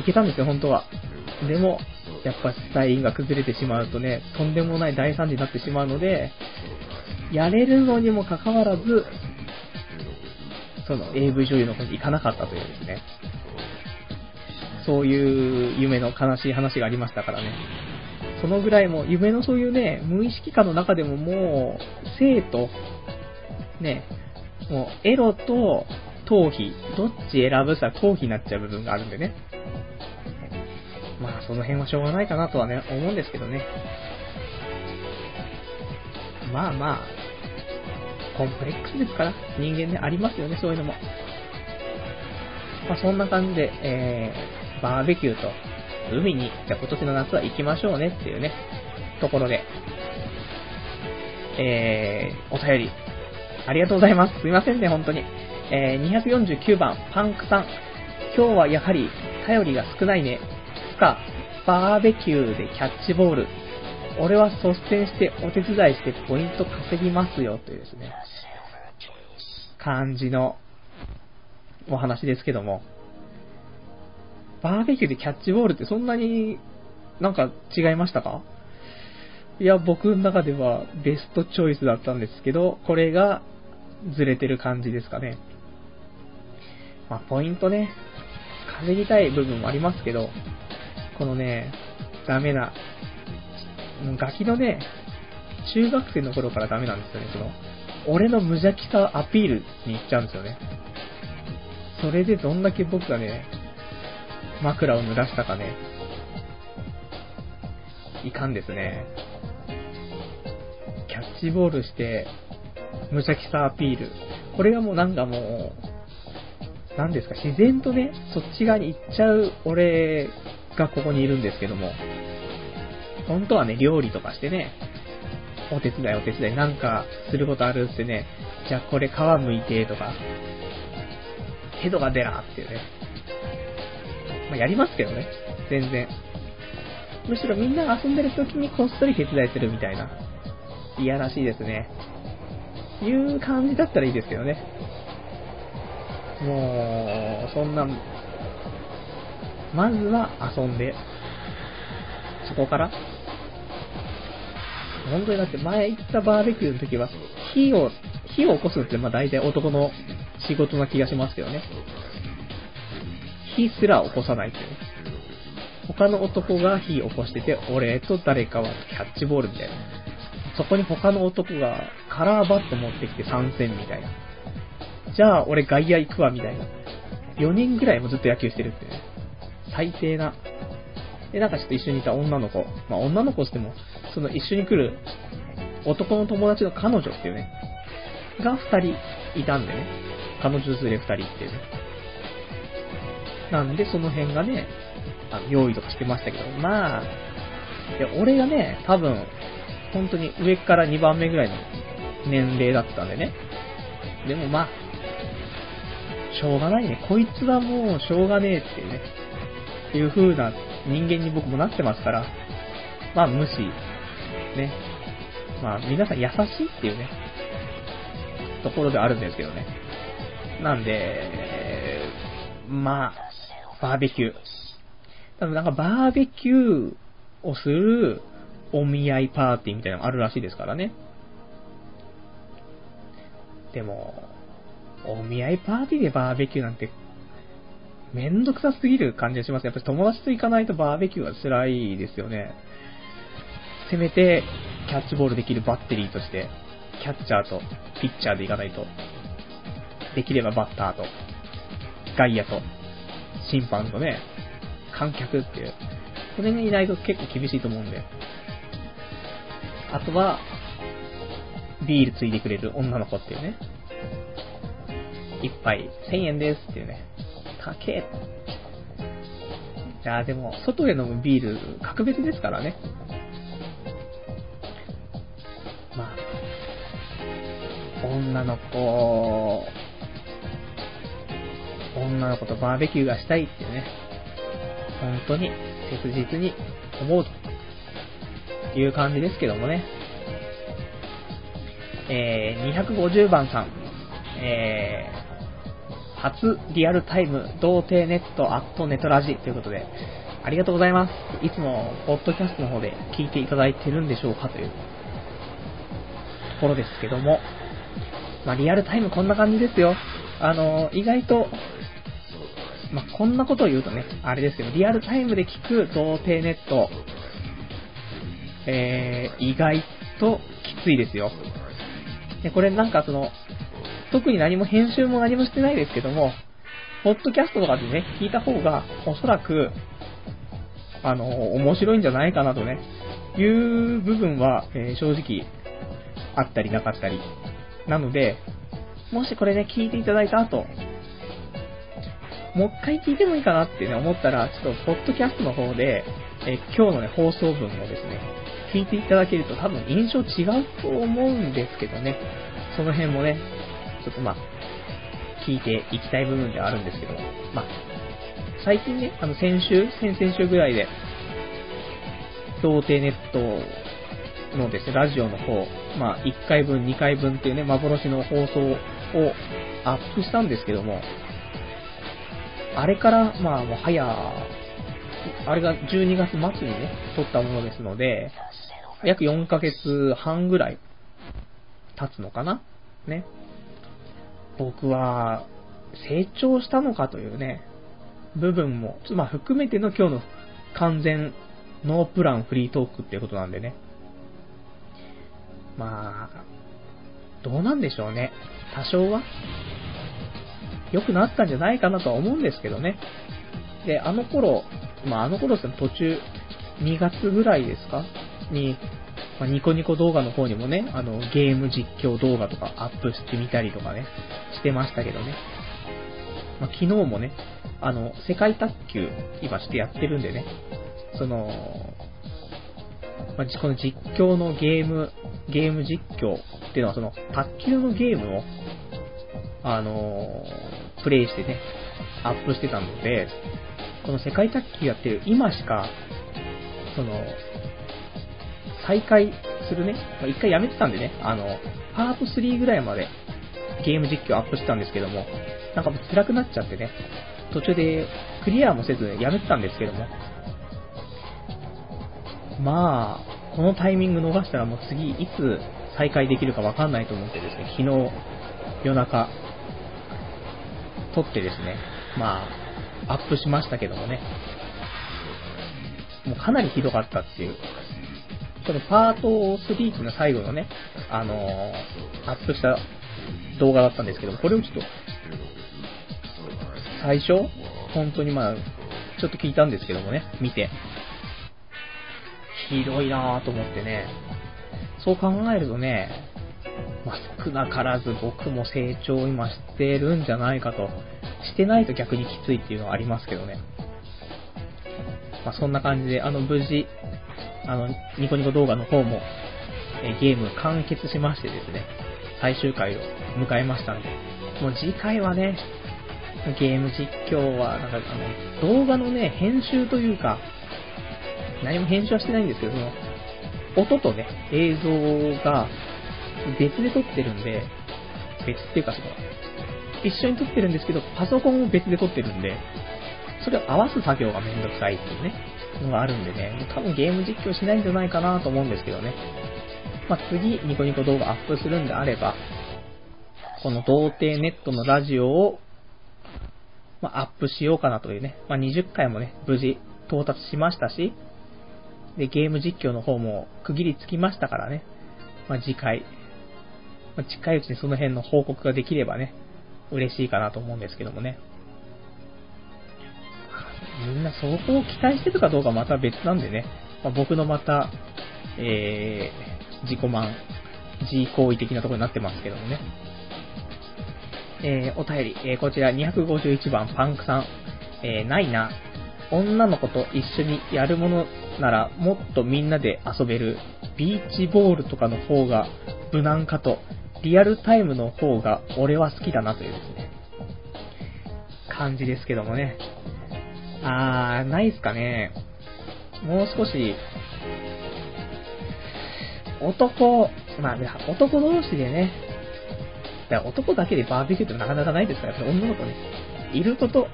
行けたんですよ、本当は。でも、やっぱスタインが崩れてしまうとね、とんでもない大惨事になってしまうので、やれるのにもかかわらず、その AV 女優の方に行かなかったというですね、そう。いう夢の悲しい話がありましたからね。そのぐらいも、夢のそういうね、無意識化の中でももう、性と、ね、もうエロと頭皮、どっち選ぶさ頭皮になっちゃう部分があるんでね。まあ、その辺はしょうがないかなとはね、思うんですけどね。まあまあ、コンプレックスですから、人間でありますよね、そういうのも。まあ、そんな感じで、えー、バーベキューと海に、じゃあ今年の夏は行きましょうねっていうね、ところで、えー、お便り、ありがとうございます。すいませんね、本当に。えー、249番、パンクさん。今日はやはり、頼りが少ないね。つか、バーベキューでキャッチボール。俺は率先してお手伝いしてポイント稼ぎますよ、というですね、感じのお話ですけども。バーベキューでキャッチボールってそんなになんか違いましたか？いや、僕の中ではベストチョイスだったんですけど、これがずれてる感じですかね。まあ、ポイントね、稼ぎたい部分もありますけど、このね、ダメな、ガキのね、中学生の頃からダメなんですよね、その、俺の無邪気さアピールに行っちゃうんですよね。それでどんだけ僕がね、枕を濡らしたかね、いかんですね。キャッチボールして、無邪気さアピール。これがもうなんかもう、なんですか、自然とね、そっち側に行っちゃう俺がここにいるんですけども、本当はね、料理とかしてね、お手伝いお手伝いなんかすることあるってね、じゃあこれ皮むいてとか、ヘドが出らっていうね、まあ、やりますけどね。全然。むしろみんなが遊んでる時にこっそり手伝いするみたいな。いやらしいですね。いう感じだったらいいですけどね。もう、そんな、まずは遊んで、そこから本当にだって前行ったバーベキューの時は、火を、火を起こすってまあ大体男の仕事な気がしますけどね。火すら起こさないっていう。他の男が火起こしてて、俺と誰かはキャッチボールみたいな。そこに他の男がカラーバット持ってきて参戦みたいな。じゃあ俺外野行くわみたいな。4人ぐらいもずっと野球してるってね。最低な。で、なんかちょっと一緒にいた女の子。まあ女の子っても、その一緒に来る男の友達の彼女っていうね。が2人いたんでね。彼女連れ2人っていうね。なんで、その辺がね、あの用意とかしてましたけど、まあ、いや俺がね、多分、本当に上から2番目ぐらいの年齢だったんでね。でもまあ、しょうがないね。こいつはもうしょうがねえっていうね、っていう風な人間に僕もなってますから、まあ無視、ね。まあ皆さん優しいっていうね、ところであるんですけどね。なんで、まあ、バーベキュー。多分なんかバーベキューをするお見合いパーティーみたいなのがあるらしいですからね。でも、お見合いパーティーでバーベキューなんて、めんどくさすぎる感じがします。やっぱり友達と行かないとバーベキューは辛いですよね。せめて、キャッチボールできるバッテリーとして、キャッチャーとピッチャーで行かないと、できればバッターと、外野と、審判とね、観客っていう、これがいないと結構厳しいと思うんで。あとは、ビールついてくれる女の子っていうね。一杯1000円ですっていうね。高え。いやでも、外で飲むビール、格別ですからね。まあ、女の子女の子とバーベキューがしたいっていうね、本当に切実に思うという感じですけどもね。えー、250番さん、えー、初リアルタイム童貞ネットアットネトラジということで、ありがとうございます。いつも、ポッドキャストの方で聞いていただいてるんでしょうかというところですけども、まあ、リアルタイムこんな感じですよ。あの、意外と、まあ、こんなことを言うとね、あれですけど、リアルタイムで聞く童貞ネット、えー、意外ときついですよ。で、これなんかその、特に何も編集も何もしてないですけども、ポッドキャストとかでね、聞いた方が、おそらく、あの、面白いんじゃないかなとね、いう部分は、えー、正直、あったりなかったり。なので、もしこれね、聞いていただいた後、もう一回聞いてもいいかなってね、思ったら、ちょっと、ポッドキャストの方で、えー、今日のね、放送分をですね、聞いていただけると多分印象違うと思うんですけどね、その辺もね、ちょっとまあ、聞いていきたい部分ではあるんですけど、まあ、最近ね、あの、先週、先々週ぐらいで、童貞ネットのですね、ラジオの方、まあ、1回分、2回分っていうね、幻の放送をアップしたんですけども、あれから、まあ、もう早、あれが12月末にね、撮ったものですので、約4ヶ月半ぐらい経つのかな？ね。僕は成長したのかというね、部分も、まあ含めての今日の完全ノープランフリートークっていうことなんでね。まあ、どうなんでしょうね。多少は良くなったんじゃないかなとは思うんですけどね。で、あの頃、まああの頃って途中、2月ぐらいですか？に、まあ、ニコニコ動画の方にもね、あの、ゲーム実況動画とかアップしてみたりとかね、してましたけどね。まあ、昨日もね、あの、世界卓球、今してやってるんでね、その、まあ、この実況のゲーム、ゲーム実況っていうのはその、卓球のゲームを、あのプレイしてね、アップしてたので、この世界卓球やってる今しか、その、再開するね、まあ、一回やめてたんでね、あの、パート3ぐらいまでゲーム実況アップしてたんですけども、なんか辛くなっちゃってね、途中でクリアもせずやめてたんですけども、まあ、このタイミング逃したらもう次いつ再開できるかわかんないと思ってですね、昨日夜中、撮ってですね、まあ、アップしましたけどもね、もうかなりひどかったっていう。このパート3っていうの最後のね、あのー、アップした動画だったんですけど、これをちょっと、最初、本当にまあ、ちょっと聞いたんですけどもね、見て。ひどいなぁと思ってね。そう考えるとね、まあ、少なからず僕も成長を今してるんじゃないかと。してないと逆にきついっていうのはありますけどね。まあ、そんな感じで、あの、無事、あの、ニコニコ動画の方も、えゲーム完結しましてですね、最終回を迎えましたんで、もう次回はね、ゲーム実況は、なんかあの、動画のね、編集というか、何も編集はしてないんですけど、その、音とね、映像が別で撮ってるんで、別っていうかその、一緒に撮ってるんですけど、パソコンも別で撮ってるんで、それを合わす作業がめんどくさいっていうね、のがあるんでね、多分ゲーム実況しないんじゃないかなと思うんですけどね。まあ、次、ニコニコ動画アップするんであれば、この童貞ネットのラジオを、まあ、アップしようかなというね、まあ、20回もね、無事到達しましたし、で、ゲーム実況の方も区切りつきましたからね、まあ、次回、まあ、近いうちにその辺の報告ができればね、嬉しいかなと思うんですけどもね。みんなそこを期待してるかどうかまた別なんでね、まあ、僕のまた、えー、自己満、自行為的なところになってますけどもね。えー、お便り、えー、こちら251番パンクさん、えー、ないな。女の子と一緒にやるものならもっとみんなで遊べるビーチボールとかの方が無難かと、リアルタイムの方が俺は好きだなというですね、感じですけどもね。あー、ないっすかね。もう少し、男、まあ、男同士でね、だ男だけでバーベキューってなかなかないですから、女の子ね、いること、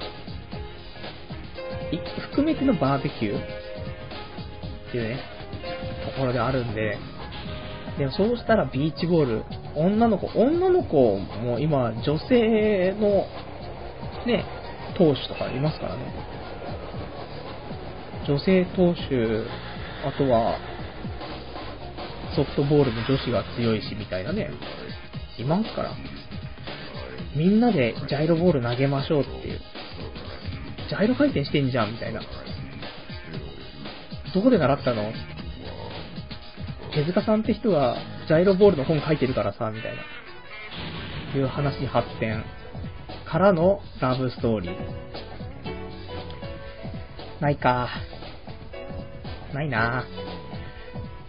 含めてのバーベキューっていうね、ところであるんで、でもそうしたらビーチボール、女の子、女の子も今女性のね、投手とかいますからね。女性投手、あとは、ソフトボールの女子が強いし、みたいなね、いますから。みんなでジャイロボール投げましょうっていう。ジャイロ回転してんじゃん、みたいな。どこで習ったの？手塚さんって人がジャイロボールの本書いてるからさ、みたいな。いう話に発展。からのラブストーリー。ないか。ないな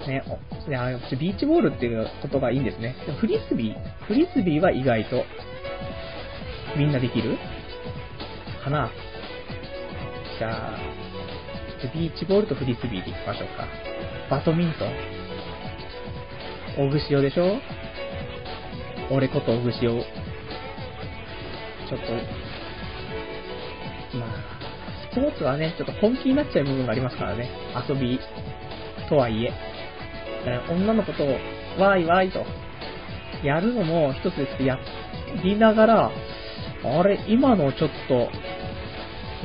ぁね、おいや、ビーチボールっていうことがいいんですね。フリスビー、フリスビーは意外と、みんなできる？かなじゃあ、ビーチボールとフリスビーでいきましょうか。バドミントン。大串よでしょ？俺こと大串よ。ちょっと、まあ、ポーツはね、ちょっと本気になっちゃう部分がありますからね。遊びとはいえ。女の子と、わーいわーいと、やるのも一つですけど、やりながら、あれ、今のちょっと、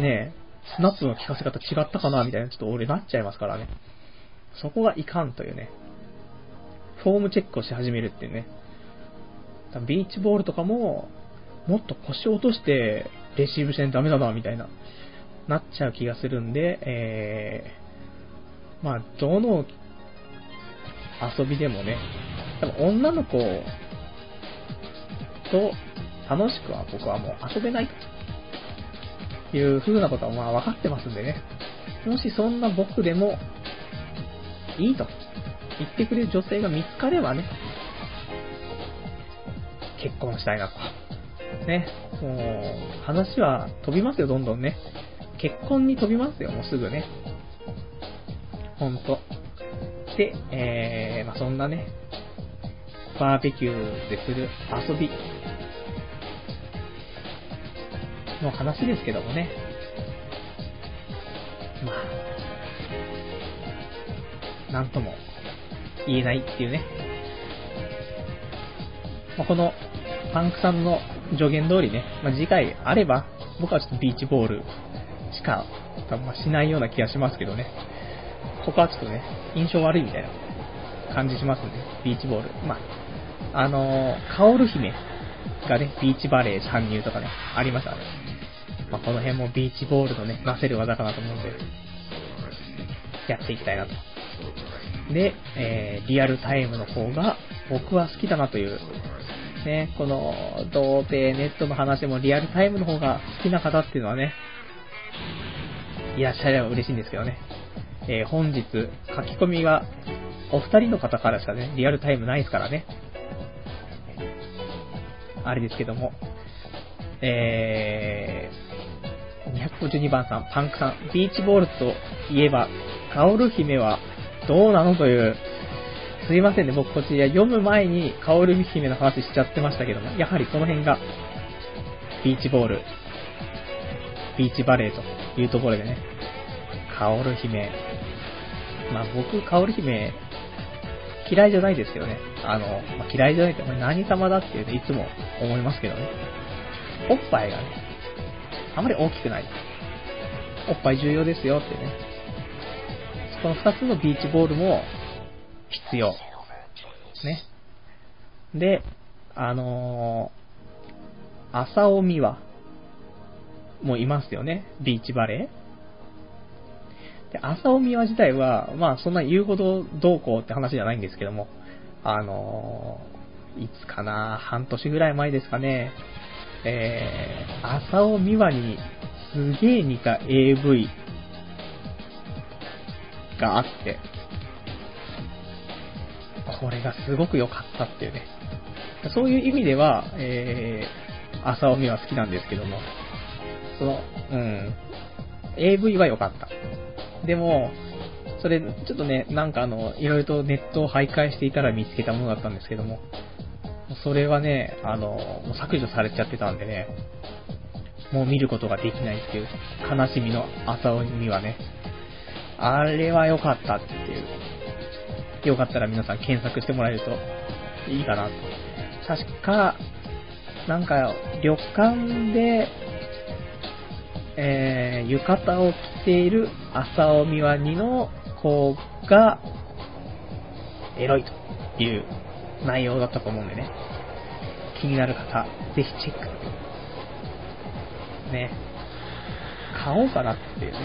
ねスナップの聞かせ方違ったかなみたいな、ちょっと俺なっちゃいますからね。そこがいかんというね。フォームチェックをし始めるっていうね。ビーチボールとかも、もっと腰を落としてレシーブしないとダメだな、みたいな、なっちゃう気がするんで、えー、まあ、どの遊びでもね、多分女の子と楽しくは僕はもう遊べないという風なことはまあ分かってますんでね。もしそんな僕でもいいと言ってくれる女性が見つかればね、結婚したいなと。ね、もう話は飛びますよ、どんどんね。結婚に飛びますよ、もうすぐね。ほんと。で、えー、まあ、そんなね、バーベキューでする遊びの話ですけどもね。まあ、なんとも言えないっていうね。まあ、このパンクさんの助言通りね、まあ、次回あれば、僕はちょっとビーチボールしか、多分ましないような気がしますけどね。ここはちょっとね、印象悪いみたいな感じしますんで、ビーチボール。まあ、あのー、カオル姫がね、ビーチバレー参入とかね、ありましたね。まあ、この辺もビーチボールのね、なせる技かなと思うんで、やっていきたいなと。で、えー、リアルタイムの方が僕は好きだなという、ね、この童貞ネットの話もリアルタイムの方が好きな方っていうのはね、いらっしゃれば嬉しいんですけどね。えー、本日、書き込みがお二人の方からしかね、リアルタイムないですからね。あれですけども。えー、252番さん、パンクさん、ビーチボールといえば、カオル姫はどうなのという、すいませんね、僕こちら読む前にカオル姫の話しちゃってましたけども、やはりこの辺が、ビーチボール、ビーチバレーというところでね、カオル姫、まあ僕、カオル姫、嫌いじゃないですけどね。あの、まあ、嫌いじゃないって、何様だっていうね、いつも思いますけどね。おっぱいがね、あまり大きくない。おっぱい重要ですよってね。この2つのビーチボールも必要。ね。で、あのー、朝尾美和もいますよね。ビーチバレー。で、朝尾美和自体は、まあそんな言うほどどうこうって話じゃないんですけども、あのー、いつかな、半年ぐらい前ですかね、えー、朝尾美和にすげえ似た AV があって、これがすごく良かったっていうね。そういう意味では、えー、朝尾美は好きなんですけども、その、うん、AV は良かった。でも、それ、ちょっとね、なんかあの、いろいろとネットを徘徊していたら見つけたものだったんですけども、それはね、あの、もう削除されちゃってたんでね、もう見ることができないっていう悲しみの朝鬼はね、あれは良かったっていう。よかったら皆さん検索してもらえるといいかなと。確か、なんか、旅館で、浴衣を着ている朝尾美和2の子が、エロいという内容だったと思うんでね。気になる方、ぜひチェック。ね。買おうかなっていうね、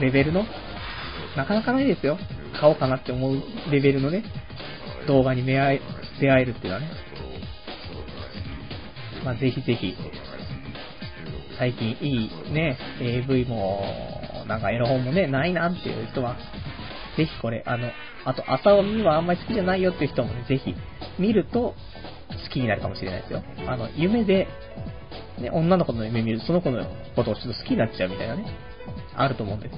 レベルの、なかなかないですよ。買おうかなって思うレベルのね、動画に出会えるっていうのはね。まあ、ぜひぜひ、最近いいね、AV も、なんかエロ本もね、ないなっていう人は、ぜひこれ、あの、あと、朝を見はあんまり好きじゃないよっていう人もね、ぜひ、見ると、好きになるかもしれないですよ。あの、夢で、ね、女の子の夢見ると、その子のことをちょっと好きになっちゃうみたいなね、あると思うんです。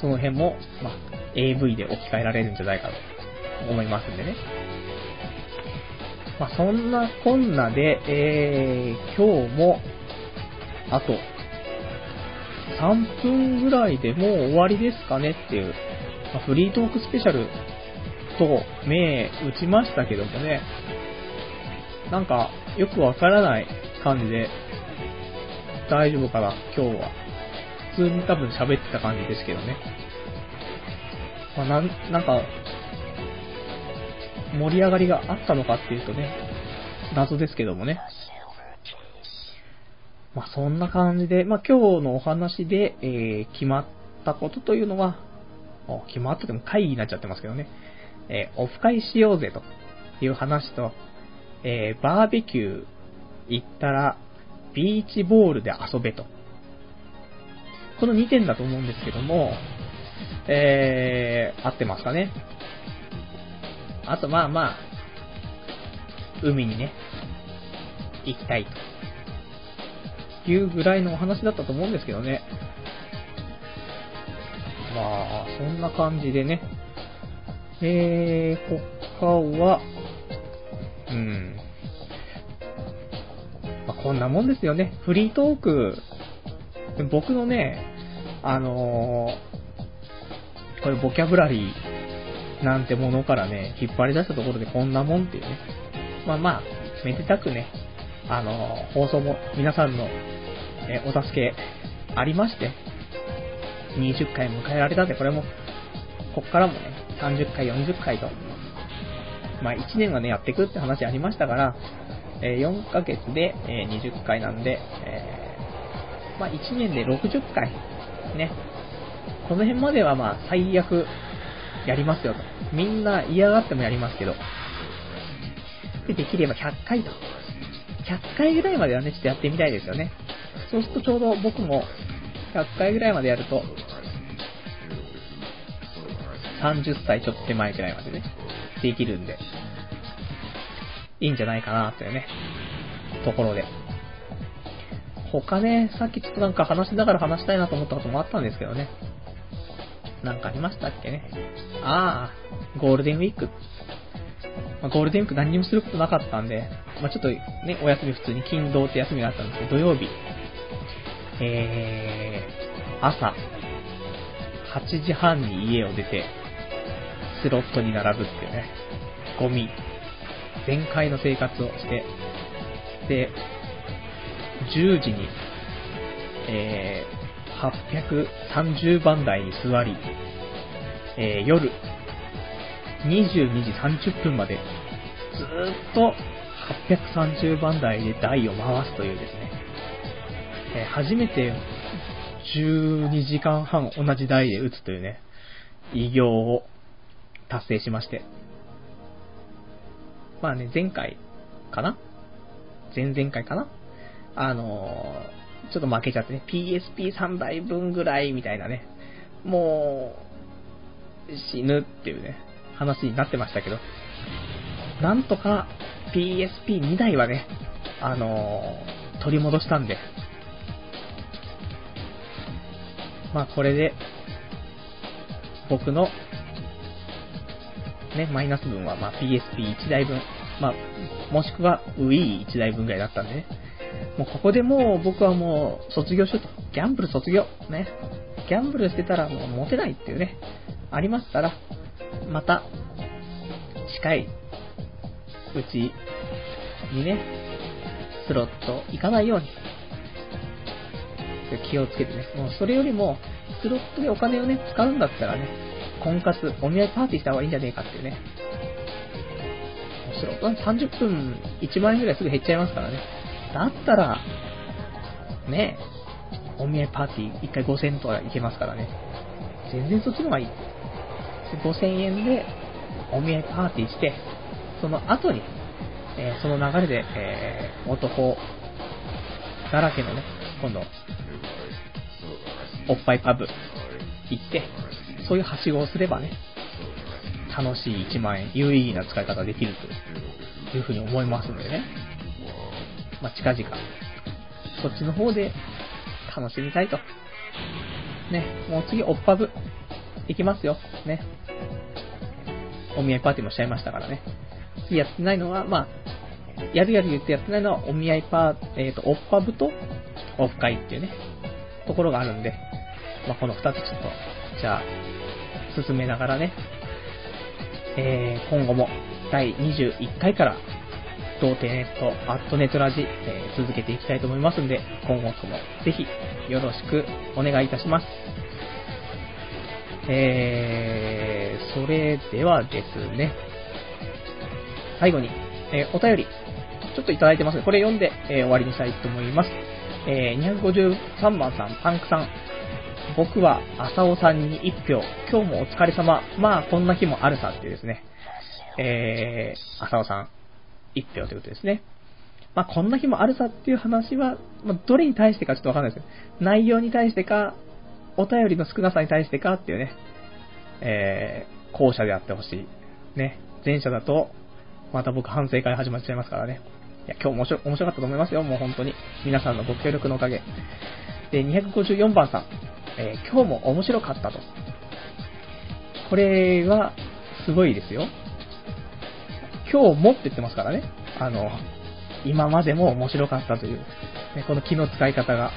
その辺も、まあ、AV で置き換えられるんじゃないかと思いますんでね。まあ、そんなこんなで、えー、今日も、あと、3分ぐらいでもう終わりですかねっていう、まあ、フリートークスペシャルと目打ちましたけどもね、なんかよくわからない感じで、大丈夫かな、今日は。普通に多分喋ってた感じですけどね。まあ、なん、なんか、盛り上がりがあったのかっていうとね、謎ですけどもね。まあ、そんな感じで、まあ、今日のお話で、えー、決まったことというのは、決まったでも会議になっちゃってますけどね、えー、オフ会しようぜという話と、えー、バーベキュー行ったら、ビーチボールで遊べと。この2点だと思うんですけども、えー、合ってますかね。あと、まあまあ、海にね、行きたいとていうぐらいのお話だったと思うんですけどね。まあ、そんな感じでね。えー、他は、うん。まあ、こんなもんですよね。フリートーク、僕のね、あのー、これボキャブラリーなんてものからね、引っ張り出したところでこんなもんっていうね。まあまあ、めでたくね、あの、放送も皆さんの、えお助けありまして、20回迎えられたんで、これも、こっからもね、30回、40回と、まあ1年はね、やっていくって話ありましたから、え4ヶ月で、え20回なんで、え、まあ1年で60回、ね、この辺まではまあ最悪やりますよと。みんな嫌がってもやりますけど、で、できれば100回と。100回ぐらいまではね、ちょっとやってみたいですよね。そうするとちょうど僕も100回ぐらいまでやると、30歳ちょっと手前ぐらいまでね、できるんで、いいんじゃないかなというね、ところで。他ね、さっきちょっとなんか話しながら話したいなと思ったこともあったんですけどね。なんかありましたっけね。ああ、ゴールデンウィーク。まあ、ゴールデンウィーク何にもすることなかったんで、まあ、ちょっとね、お休み普通に勤労って休みがあったんですけど、土曜日、えー、朝、8時半に家を出て、スロットに並ぶっていうね、ゴミ、全開の生活をして、で、10時に、えー、830番台に座り、えー、夜、22時30分まで、ずっと830番台で台を回すというですね、えー、初めて12時間半同じ台で打つというね、偉業を達成しまして。まあね、前回かな？前々回かな？あのー、ちょっと負けちゃってね、PSP3 台分ぐらいみたいなね、もう、死ぬっていうね、話になってましたけど、なんとか PSP2 台はね、あのー、取り戻したんで、まあこれで、僕の、ね、マイナス分は、ま PSP1 台分、まあ、もしくは Wii1 台分ぐらいだったんでね、もうここでもう僕はもう卒業しようと。ギャンブル卒業。ね。ギャンブルしてたらもうモテないっていうね、ありましたら、また、近いうちにね、スロット行かないように、気をつけてね、もうそれよりも、スロットでお金をね、使うんだったらね、婚活、お見合いパーティーした方がいいんじゃねえかっていうね。スロット30分1万円ぐらいすぐ減っちゃいますからね。だったら、ねお見合いパーティー1回5000とかいけますからね。全然そっちの方がいい。5000円でお見合いパーティーして、その後に、えー、その流れで、えー、男だらけのね、今度、おっぱいパブ行って、そういうはしごをすればね、楽しい1万円、有意義な使い方できるというふうに思いますのでね。まあ、近々、そっちの方で楽しみたいと。ね、もう次、おっぱぶ、行きますよ。ね。お見合いパーティーもしちゃいましたからね。やってないのは、まあ、やるやる言ってやってないのは、お見合いパー、えっ、ー、と、おっぱぶと、オフ会っていうね、ところがあるんで、まあ、この2つちょっと、じゃあ、進めながらね、えー、今後も第21回から童貞ネット、アットネットラジ、えー、続けていきたいと思いますんで、今後ともぜひよろしくお願いいたします。えー、それではですね、最後に、えー、お便り、ちょっといただいてますこれ読んで、えー、終わりにしたいと思います。えー、253番さん、パンクさん、僕は浅尾さんに1票、今日もお疲れ様、まあこんな日もあるさっていうですね、えー、浅尾さん、1票ということですね。まあ、こんな日もあるさっていう話は、まあ、どれに対してかちょっとわかんないですよ。内容に対してか、お便りの少なさに対してかっていうね、え、後者であってほしい。ね、前者だと、また僕反省会始まっちゃいますからね。いや、今日面白面白かったと思いますよ、もう本当に。皆さんのご協力のおかげ。で、254番さん、えー、今日も面白かったと。これは、すごいですよ。今日もって言ってますからね。あの、今までも面白かったという、ね、この気の使い方が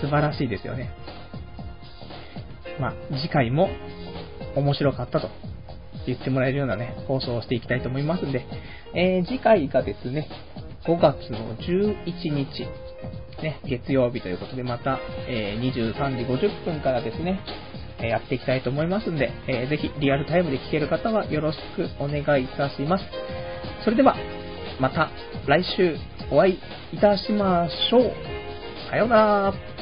素晴らしいですよね。まあ、次回も面白かったと言ってもらえるようなね、放送をしていきたいと思いますんで、えー、次回がですね、5月の11日、ね、月曜日ということで、また、えー、23時50分からですね、えやっていきたいと思いますんで、えー、ぜひリアルタイムで聞ける方はよろしくお願いいたします。それでは、また来週お会いいたしましょう。さようなら。